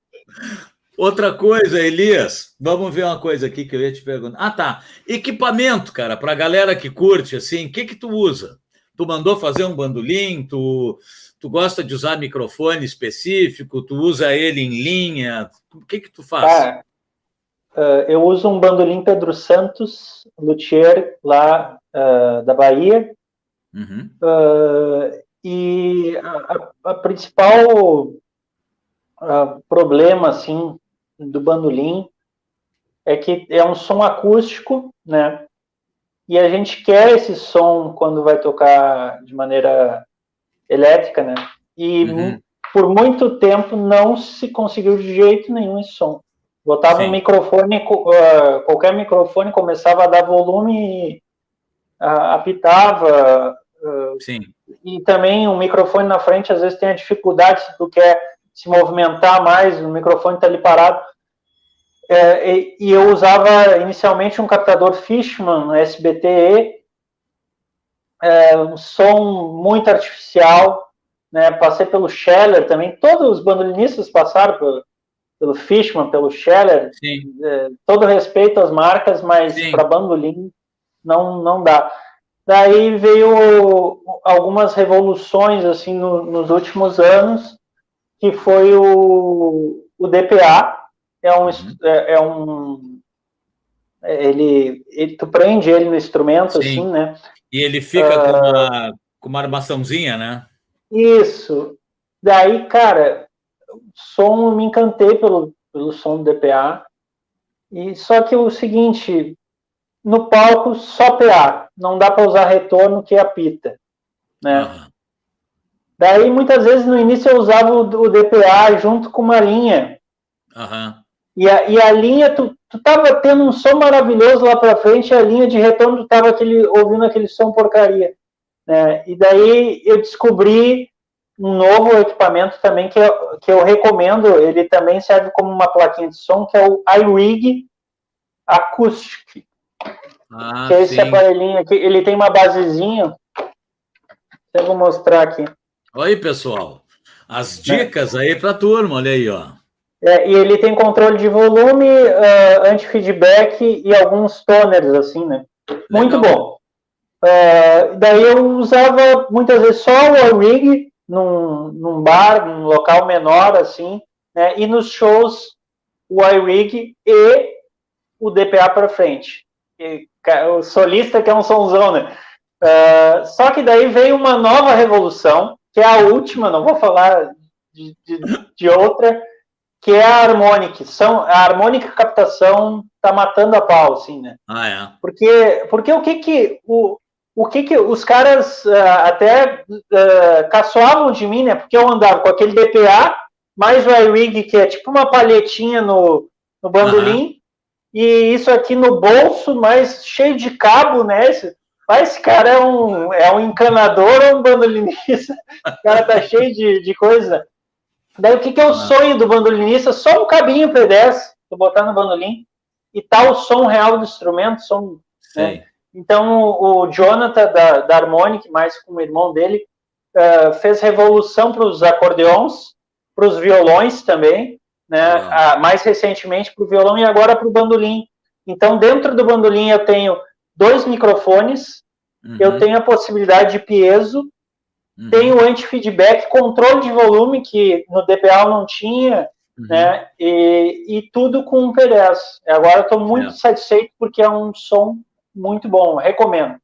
Outra coisa, Elias, vamos ver uma coisa aqui que eu ia te perguntar. Ah, tá. Equipamento, cara, para a galera que curte, assim, o que que tu usa? Tu mandou fazer um bandolim? Tu, tu gosta de usar microfone específico? Tu usa ele em linha? O que que tu faz? uh, eu uso um bandolim Pedro Santos, luthier lá uh, da Bahia. Uhum. Uh, e a, a principal problema assim do bandolim é que é um som acústico, né? E a gente quer esse som quando vai tocar de maneira elétrica, né? E uhum. por muito tempo não se conseguiu de jeito nenhum esse som. Botava Sim. um microfone, uh, qualquer microfone começava a dar volume, uh, apitava. Uh, Sim. E também um microfone na frente às vezes tem a dificuldade se tu quer se movimentar mais, o microfone está ali parado. É, e, e, eu usava inicialmente um captador Fishman SBTE, é, um som muito artificial, né? Passei pelo Scheller também, todos os bandolinistas passaram pelo, pelo Fishman, pelo Scheller, é, todo respeito às marcas, mas para bandolim não, não dá. Daí veio algumas revoluções assim no, nos últimos anos, que foi o, o DPA, é um, uhum. é, é, um é, ele, ele, tu prende ele no instrumento, Sim. assim, né? E ele fica uh, com, uma, com uma armaçãozinha, né? Isso. Daí, cara, som, me encantei pelo, pelo som do DPA. E só que o seguinte, no palco só PA, não dá para usar retorno que apita, né? Uhum. Daí, muitas vezes, no início, eu usava o, o DPA junto com uma linha. Uhum. E, a, e a linha, tu, tu tava tendo um som maravilhoso lá para frente, e a linha de retorno, tu tava aquele, ouvindo aquele som porcaria. Né? E daí eu descobri um novo equipamento também que eu, que eu recomendo, ele também serve como uma plaquinha de som, que é o iRig Acoustic. Ah, que é esse sim. aparelhinho aqui, ele tem uma basezinha. Eu vou mostrar aqui. Oi, pessoal. As dicas aí para a turma, olha aí, ó. É, e ele tem controle de volume, uh, anti-feedback e alguns toners, assim, né? Legal. Muito bom. Uh, daí eu usava muitas vezes só o rig num, num bar, num local menor, assim, né? E nos shows, o iRig e o DPA para frente. E, o solista que é um somzão, né? Uh, só que daí veio uma nova revolução, que é a última, não vou falar de, de, de outra, que é a Harmonic. São, a Harmonic captação tá matando a pau, assim, né? Ah, é. Porque, porque o que que o, o que que os caras uh, até uh, caçoavam de mim, né? Porque eu andava com aquele DPA, mais o iRig, que é tipo uma palhetinha no, no bandolim, e isso aqui no bolso, mas cheio de cabo, né? Esse, mas esse cara é um, é um encanador ou um bandolinista? [LAUGHS] O cara tá cheio de, de coisa. Daí o que, que é o ah. sonho do bandolinista? Só um cabinho P10, tu botar no bandolim, e tá o som real do instrumento, som. Né? Então o, Jonathan da, da Harmonic, mais com o irmão dele, uh, fez revolução para os acordeões, para os violões também, né? Ah. mais recentemente para o violão e agora para o bandolim. Então, dentro do bandolim eu tenho dois microfones, uhum. eu tenho a possibilidade de piezo, uhum. tenho anti-feedback, controle de volume, que no DPA não tinha, uhum. né? E, e, tudo com um P10. Agora estou muito é. satisfeito porque é um som muito bom, recomendo.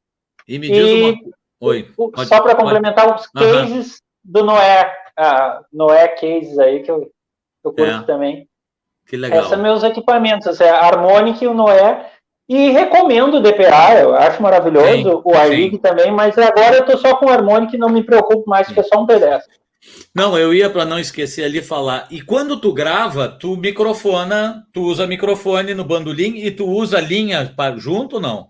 E me diz e, uma... Oi. Pode, só para complementar os cases do Noé, ah, Noé Cases aí, que eu, eu curto é. também. Que legal. Esses são meus equipamentos, é a Harmonic e o Noé. E recomendo o DPA, eu acho maravilhoso, sim, o iRig também, mas agora eu tô só com o Harmonic e não me preocupo mais, porque é só um pedaço. Não, eu ia para não esquecer ali falar. E quando tu grava, tu microfona, tu usa microfone no bandolim e tu usa linha para junto ou não?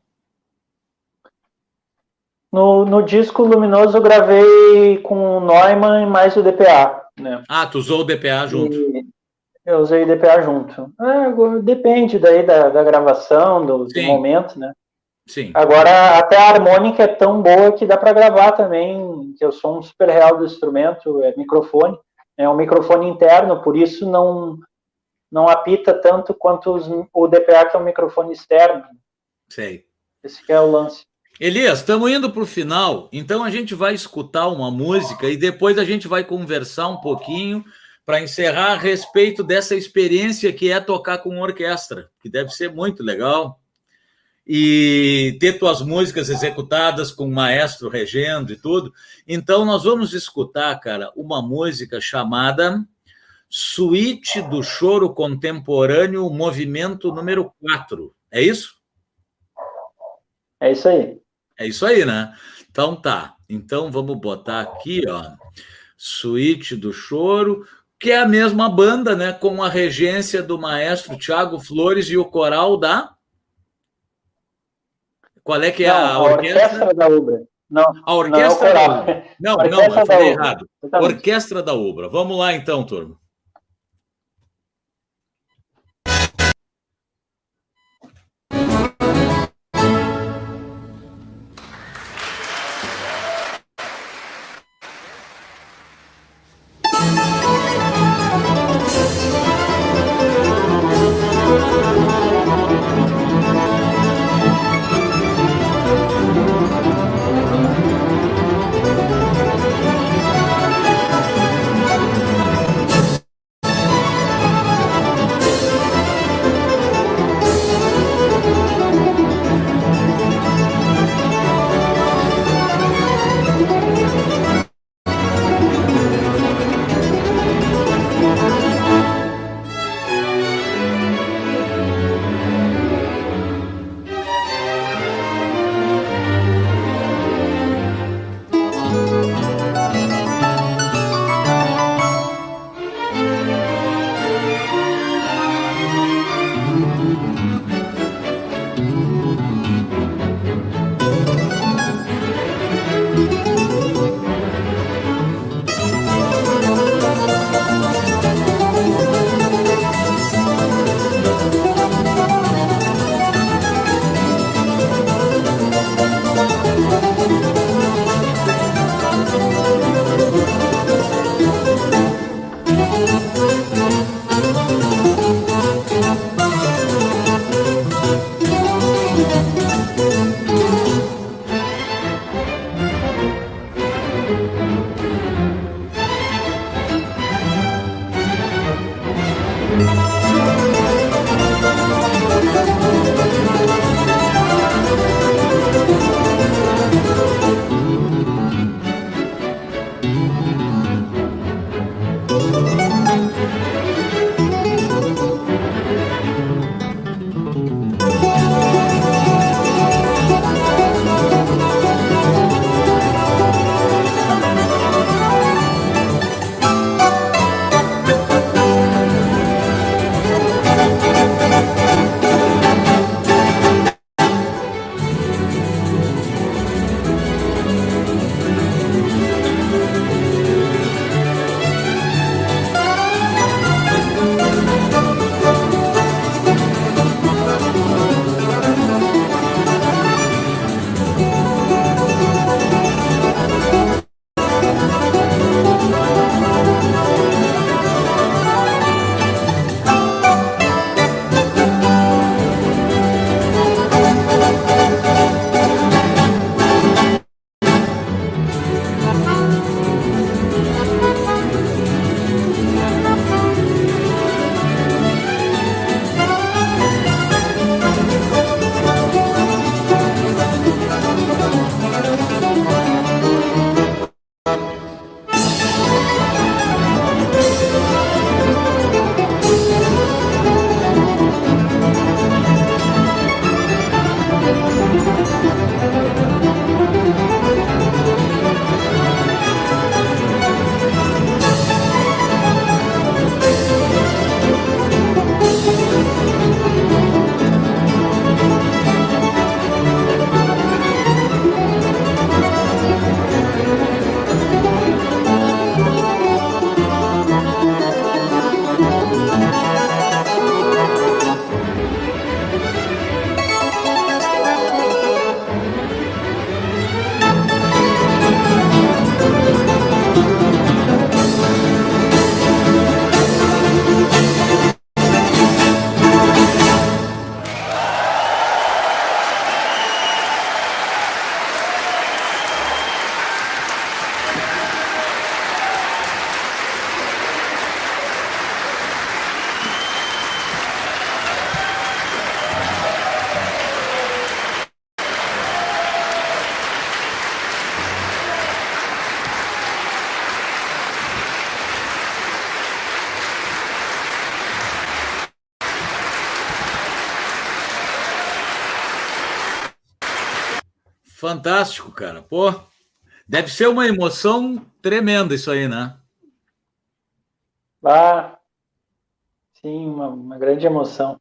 No, no disco Luminoso eu gravei com o Neumann mais o DPA. Né? Ah, tu usou o DPA junto. E eu usei DPA junto. É, depende daí da, da gravação, do, do, momento, né? Sim. Agora, até a harmônica é tão boa que dá para gravar também, que eu sou um super real do instrumento, é microfone. É um microfone interno, por isso não não apita tanto quanto os, o DPA, que é um microfone externo. Sei. Esse é o lance. Elias, estamos indo para o final, então a gente vai escutar uma música e depois a gente vai conversar um pouquinho para encerrar a respeito dessa experiência que é tocar com orquestra, que deve ser muito legal. E ter tuas músicas executadas com o maestro regendo e tudo. Então, nós vamos escutar, cara, uma música chamada Suíte do Choro Contemporâneo, movimento número 4. É isso? É isso aí. É isso aí, né? Então tá. Então vamos botar aqui, ó. Suíte do Choro, que é a mesma banda, né? Com a regência do maestro Tiago Flores e o coral da. Qual é que é não, a, orquestra? A orquestra da Ubra. Não, a orquestra não, da Ubra. Não, não, eu falei errado. Orquestra da Ubra. Vamos lá então, turma. Fantástico, cara. Pô, deve ser uma emoção tremenda isso aí, né? Ah, sim, uma, uma grande emoção.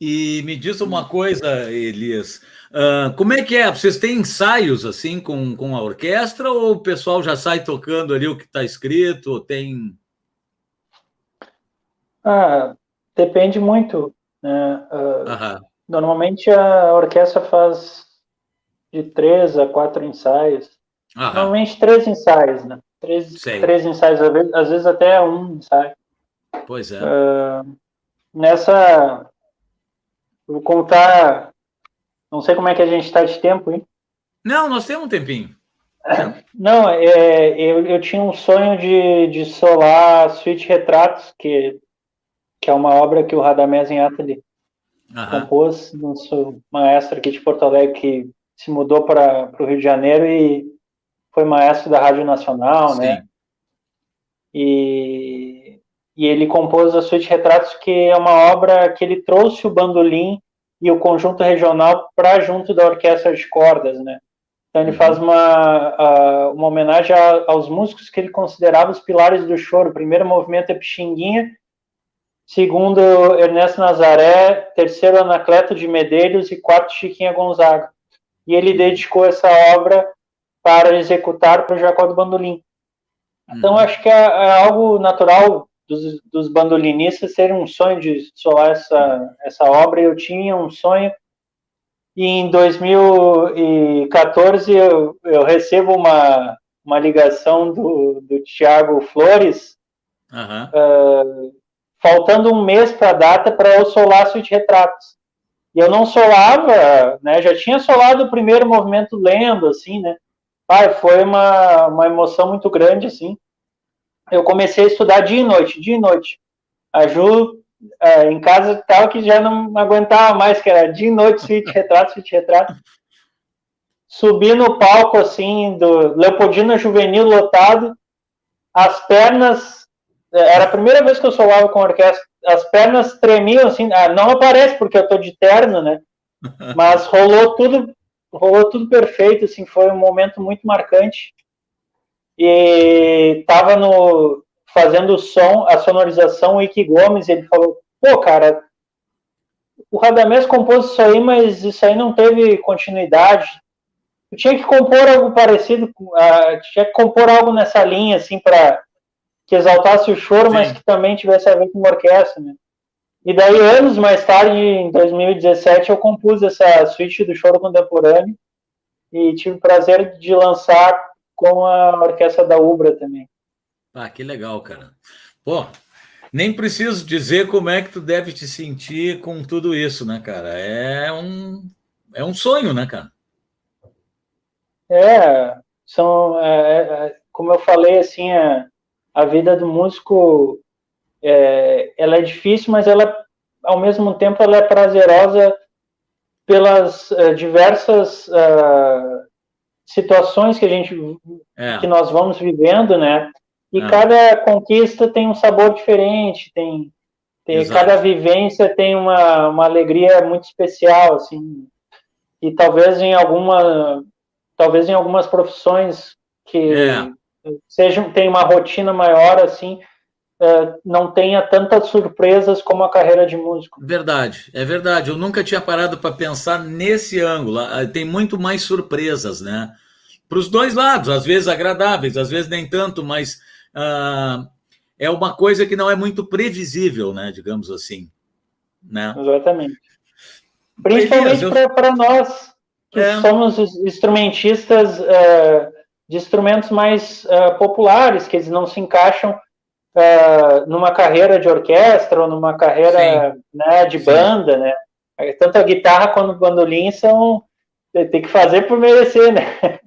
E me diz uma coisa, Elias. Uh, como é que é? Vocês têm ensaios assim com, com a orquestra ou o pessoal já sai tocando ali o que está escrito? Tem. Ah, depende muito. Né? Uh, Normalmente a orquestra faz de três a quatro ensaios. Aham. Normalmente três ensaios, né? Três, três ensaios, às vezes, às vezes, até um ensaio. Pois é. Uh, nessa. Vou contar. Não sei como é que a gente está de tempo, hein? Não, nós temos um tempinho. [LAUGHS] Não, é, eu, eu tinha um sonho de, de solar Suite Retratos, que, que é uma obra que o Radamés Atali compôs, nosso maestro aqui de Porto Alegre, que se mudou para o Rio de Janeiro e foi maestro da Rádio Nacional, né? Sim. né? E, e ele compôs a Suite Retratos, que é uma obra que ele trouxe o bandolim e o conjunto regional para junto da orquestra de cordas, né? Então ele uhum. faz uma, uma homenagem aos músicos que ele considerava os pilares do choro. O primeiro movimento é Pixinguinha, segundo Ernesto Nazaré, terceiro Anacleto de Medeiros e quarto Chiquinha Gonzaga. E ele dedicou essa obra para executar para o Jacó do Bandolim. Então uhum. acho que é, é, algo natural dos, dos bandolinistas ter um sonho de solar essa, essa obra. Eu tinha um sonho e em 2014 eu, eu recebo uma, uma ligação do, do Tiago Flores, uhum. uh, faltando um mês para a data para eu solar Suite Retratos. E eu não solava, né? Já tinha solado o primeiro movimento lendo, assim, né? Ah, foi uma, uma emoção muito grande, assim. Eu comecei a estudar dia e noite, dia e noite. A Ju, é, em casa, estava que já não aguentava mais, que era dia e noite, suíte, retrato, suíte, retrato. Subi no palco, assim, do Leopoldina Juvenil lotado, as pernas, era a primeira vez que eu solava com orquestra, as pernas tremiam assim, ah, não aparece porque eu tô de terno, né? [LAUGHS] Mas rolou tudo, rolou tudo perfeito, assim, foi um momento muito marcante. E tava no fazendo o som, a sonorização, o Ike Gomes, ele falou: "Pô, cara, o Radamés compôs isso aí, mas isso aí não teve continuidade. Eu tinha que compor algo parecido, uh, tinha que compor algo nessa linha, assim, para que exaltasse o choro, Sim. mas que também tivesse a ver com uma orquestra, né? E daí, anos mais tarde, em 2017, eu compus essa suíte do choro contemporâneo e tive o prazer de lançar com a orquestra da Ubra também. Ah, que legal, cara. Pô, nem preciso dizer como é que tu deve te sentir com tudo isso, né, cara? É um, é um sonho, né, cara? É, são, é, é, como eu falei, assim, é, a vida do músico é, ela é difícil, mas ela ao mesmo tempo ela é prazerosa pelas uh, diversas uh, situações que a gente é. que nós vamos vivendo, né? E é. cada conquista tem um sabor diferente, tem, tem cada vivência tem uma, uma alegria muito especial, assim. E talvez em alguma talvez em algumas profissões que é seja tem uma rotina maior assim uh, não tenha tantas surpresas como a carreira de músico. Verdade é verdade. Eu nunca tinha parado para pensar nesse ângulo. Ah, tem muito mais surpresas né? Para os dois lados às vezes agradáveis às vezes nem tanto mas uh, é uma coisa que não é muito previsível né? Digamos assim né? Exatamente. Principalmente eu... para nós que é. somos instrumentistas uh, de instrumentos mais uh, populares, que eles não se encaixam uh, numa carreira de orquestra ou numa carreira né, de banda, Sim. né? Tanto a guitarra quanto o bandolim são tem que fazer por merecer, né?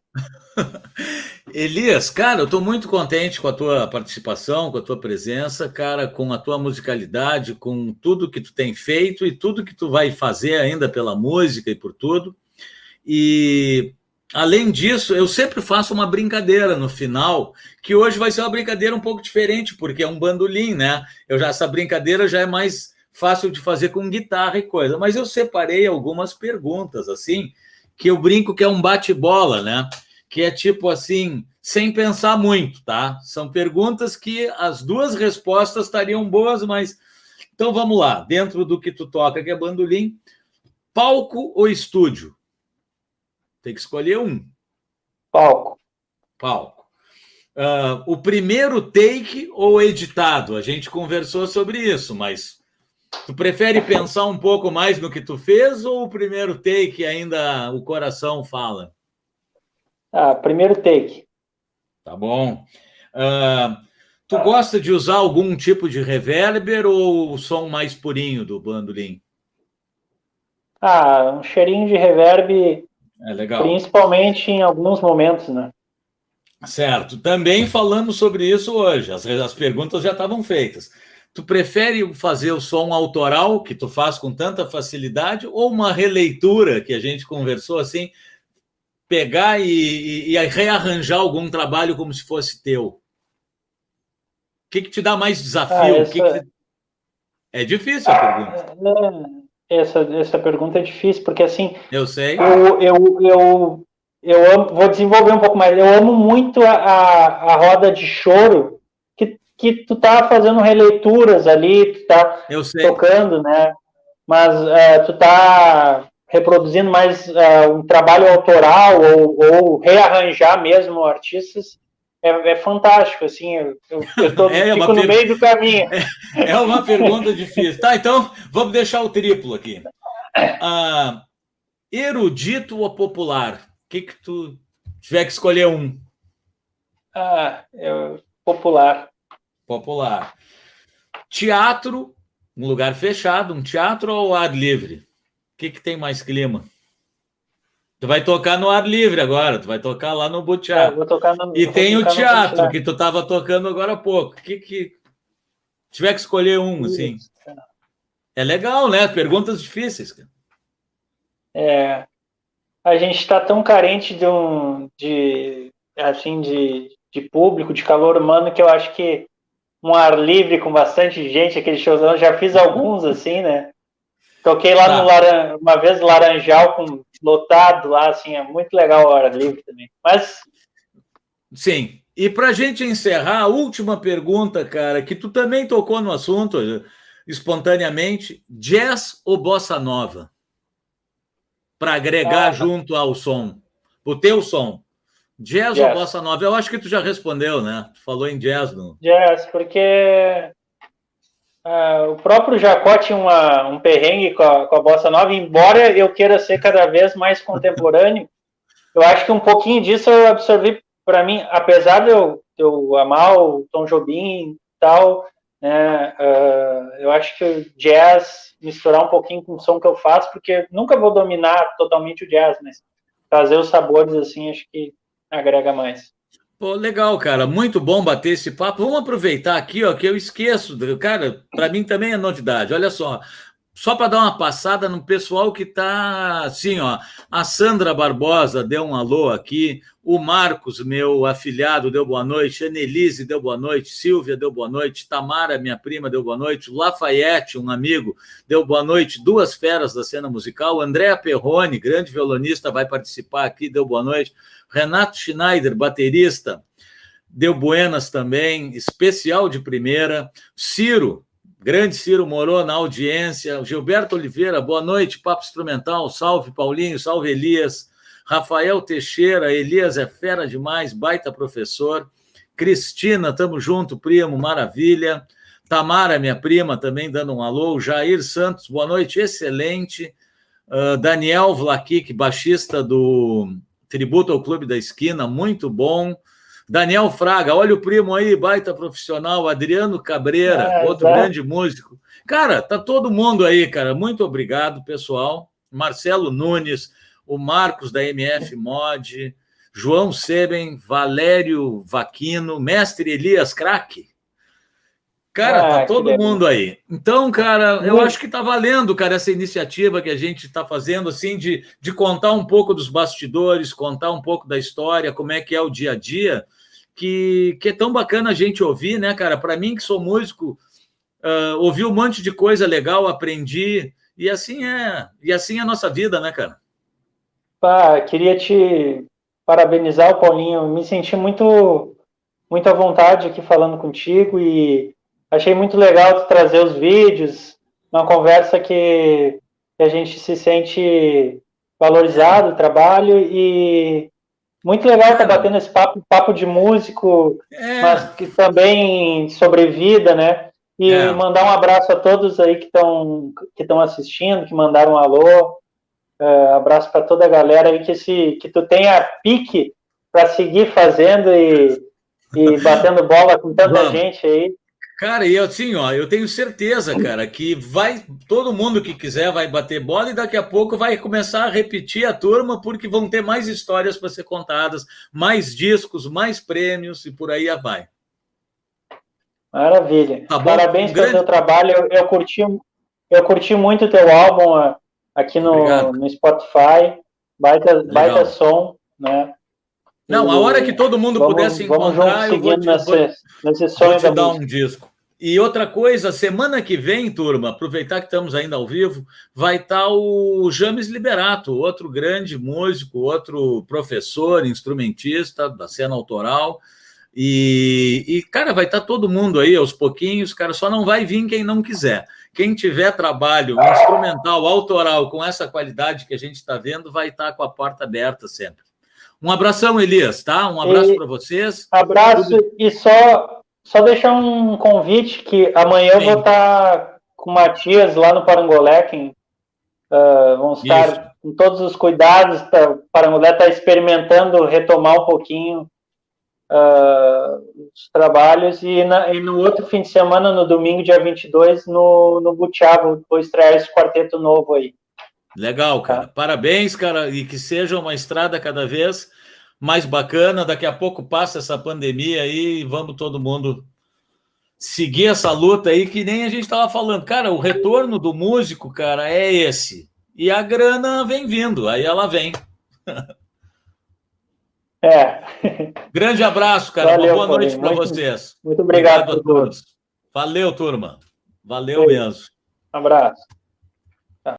[LAUGHS] Elias, cara, eu estou muito contente com a tua participação, com a tua presença, cara, com a tua musicalidade, com tudo que tu tem feito e tudo que tu vai fazer ainda pela música e por tudo. E Além disso, eu sempre faço uma brincadeira no final, que hoje vai ser uma brincadeira um pouco diferente, porque é um bandolim, né? Eu já essa brincadeira já é mais fácil de fazer com guitarra e coisa, mas eu separei algumas perguntas assim que eu brinco que é um bate-bola, né? Que é tipo assim, sem pensar muito, tá? São perguntas que as duas respostas estariam boas, mas então vamos lá, dentro do que tu toca, que é bandolim, palco ou estúdio? Tem que escolher um. Palco. Palco. Uh, o primeiro take ou editado? A gente conversou sobre isso, mas tu prefere pensar um pouco mais no que tu fez ou o primeiro take ainda o coração fala? Ah, primeiro take. Tá bom. Uh, Tu gosta de usar algum tipo de reverber ou o som mais purinho do bandolim? Ah, um cheirinho de reverb, é legal. principalmente em alguns momentos, né? Certo. Também falamos sobre isso hoje. As, as perguntas já estavam feitas. Tu prefere fazer o som autoral, que tu faz com tanta facilidade, ou uma releitura, que a gente conversou assim, pegar e, e, e rearranjar algum trabalho como se fosse teu? que, que te dá mais desafio? Ah, essa... que que... É difícil a pergunta. É, essa, essa pergunta é difícil, porque assim. Eu sei. Eu, eu, eu, eu amo, vou desenvolver um pouco mais. Eu amo muito a, a, a roda de choro que, que tu tá fazendo releituras ali, tu tá tocando, né? Mas uh, tu tá reproduzindo mais uh, um trabalho autoral ou, ou rearranjar mesmo artistas é, é fantástico, assim, eu, eu tô, [LAUGHS] é fico no per... meio do caminho. É, [LAUGHS] é uma pergunta difícil. Tá, então vamos deixar o triplo aqui. Ah, erudito ou popular? O que que tu tiver que escolher um? Ah, eu, popular. Popular. Teatro, um lugar fechado, um teatro ou ar livre? O que que tem mais clima? Tu vai tocar no ar livre agora, tu vai tocar lá no Butiá. É, e tem o teatro que tu estava tocando agora há pouco. Que que tiver que escolher um, assim. É legal, né? Perguntas difíceis, cara. É, a gente está tão carente de um de assim de, de público, de calor humano que eu acho que um ar livre com bastante gente, aquele showzão, já fiz alguns assim, né? Toquei lá tá. no Laran... uma vez Laranjal com lotado lá, assim, é muito legal a hora livre também. Mas. Sim. E para a gente encerrar, a última pergunta, cara, que tu também tocou no assunto espontaneamente: jazz ou bossa nova? Para agregar ah, junto ao som, o teu som. Jazz, jazz, ou bossa nova? Eu acho que tu já respondeu, né? Tu falou em jazz. No... Jazz, porque Uh, o próprio Jacó tinha uma, um perrengue com a, com a bossa nova, embora eu queira ser cada vez mais contemporâneo, [LAUGHS] eu acho que um pouquinho disso eu absorvi para mim, apesar de eu, de eu amar o Tom Jobim e tal, né, uh, eu acho que o jazz misturar um pouquinho com o som que eu faço, porque nunca vou dominar totalmente o jazz, mas trazer os sabores assim, acho que agrega mais. Pô, legal, cara. Muito bom bater esse papo. Vamos aproveitar aqui, ó, que eu esqueço. Cara, para mim também é novidade. Olha só. Só para dar uma passada no pessoal que está assim, ó. A Sandra Barbosa deu um alô aqui. O Marcos, meu afilhado, deu boa noite. A Nelise deu boa noite. Silvia deu boa noite. Tamara, minha prima, deu boa noite. Lafayette, um amigo, deu boa noite. Duas feras da cena musical. Andréa Perrone, grande violonista, vai participar aqui, deu boa noite. Renato Schneider, baterista, deu buenas também, especial de primeira. Ciro, grande Ciro morou na audiência. Gilberto Oliveira, boa noite, papo instrumental. Salve Paulinho, salve Elias. Rafael Teixeira, Elias é fera demais, baita professor. Cristina, tamo junto, primo, maravilha. Tamara, minha prima, também dando um alô. Jair Santos, boa noite, excelente. Uh, Daniel Vlakic, baixista do tributo ao Clube da Esquina, muito bom. Daniel Fraga, olha o primo aí, baita profissional. Adriano Cabreira, é, outro é. grande músico. Cara, tá todo mundo aí, cara. Muito obrigado, pessoal. Marcelo Nunes, o Marcos da MF Mod, João Seben, Valério Vaquino, mestre Elias Craque. Cara, tá ah, tá todo mundo aí. Então, cara, eu acho que tá valendo, cara, essa iniciativa que a gente está fazendo, assim, de, de contar um pouco dos bastidores, contar um pouco da história, como é que é o dia a dia, que, que é tão bacana a gente ouvir, né, cara? Para mim, que sou músico, uh, ouvi um monte de coisa legal, aprendi, e assim é, e assim é a nossa vida, né, cara? Queria te parabenizar, Paulinho. Me senti muito, muito à vontade aqui falando contigo e achei muito legal trazer os vídeos, uma conversa que, que a gente se sente valorizado o trabalho e muito legal estar tá batendo esse papo, papo de músico, é. mas que também sobre vida, né? E é. mandar um abraço a todos aí que estão que estão assistindo, que mandaram um alô. Uh, abraço para toda a galera aí que se que tu tenha pique para seguir fazendo e, e batendo bola com tanta Vamos. gente aí. Cara, e assim, ó, eu tenho certeza, cara, que vai todo mundo que quiser vai bater bola e daqui a pouco vai começar a repetir a turma porque vão ter mais histórias para ser contadas, mais discos, mais prêmios e por aí vai. Maravilha. Tá Parabéns um pelo grande... teu trabalho. Eu, eu, curti, eu curti muito o teu álbum aqui no, no Spotify. Baita, baita som, né? Não, a hora que todo mundo vamos, pudesse encontrar, eu vou te, nesse, vou, nesse sonho vou te dar um disco. E outra coisa, semana que vem, turma, aproveitar que estamos ainda ao vivo, vai estar tá o James Liberato, outro grande músico, outro professor, instrumentista da cena autoral. E, e, cara, vai estar tá todo mundo aí aos pouquinhos, cara, só não vai vir quem não quiser. Quem tiver trabalho instrumental, autoral, com essa qualidade que a gente está vendo, vai estar tá com a porta aberta sempre. Um abração, Elias, tá? Um abraço para vocês. Abraço e só, só deixar um convite que amanhã Sim. eu vou estar tá com o Matias lá no Parangolé, que uh, vamos estar Isso. com todos os cuidados. Tá, o Parangolé está experimentando retomar um pouquinho uh, os trabalhos e, na, e, no outro fim de semana, no domingo, dia 22, no, no Butiá, vou estrear esse quarteto novo aí. Legal, cara. Tá. Parabéns, cara, e que seja uma estrada cada vez mais bacana. Daqui a pouco passa essa pandemia aí e vamos todo mundo seguir essa luta aí que nem a gente estava falando. Cara, o retorno do músico, cara, é esse. E a grana vem vindo, aí ela vem. [LAUGHS] É. Grande abraço, cara. Valeu, Uma boa noite para vocês. Muito obrigado, obrigado a todos. Valeu, turma. Valeu mesmo. Um abraço.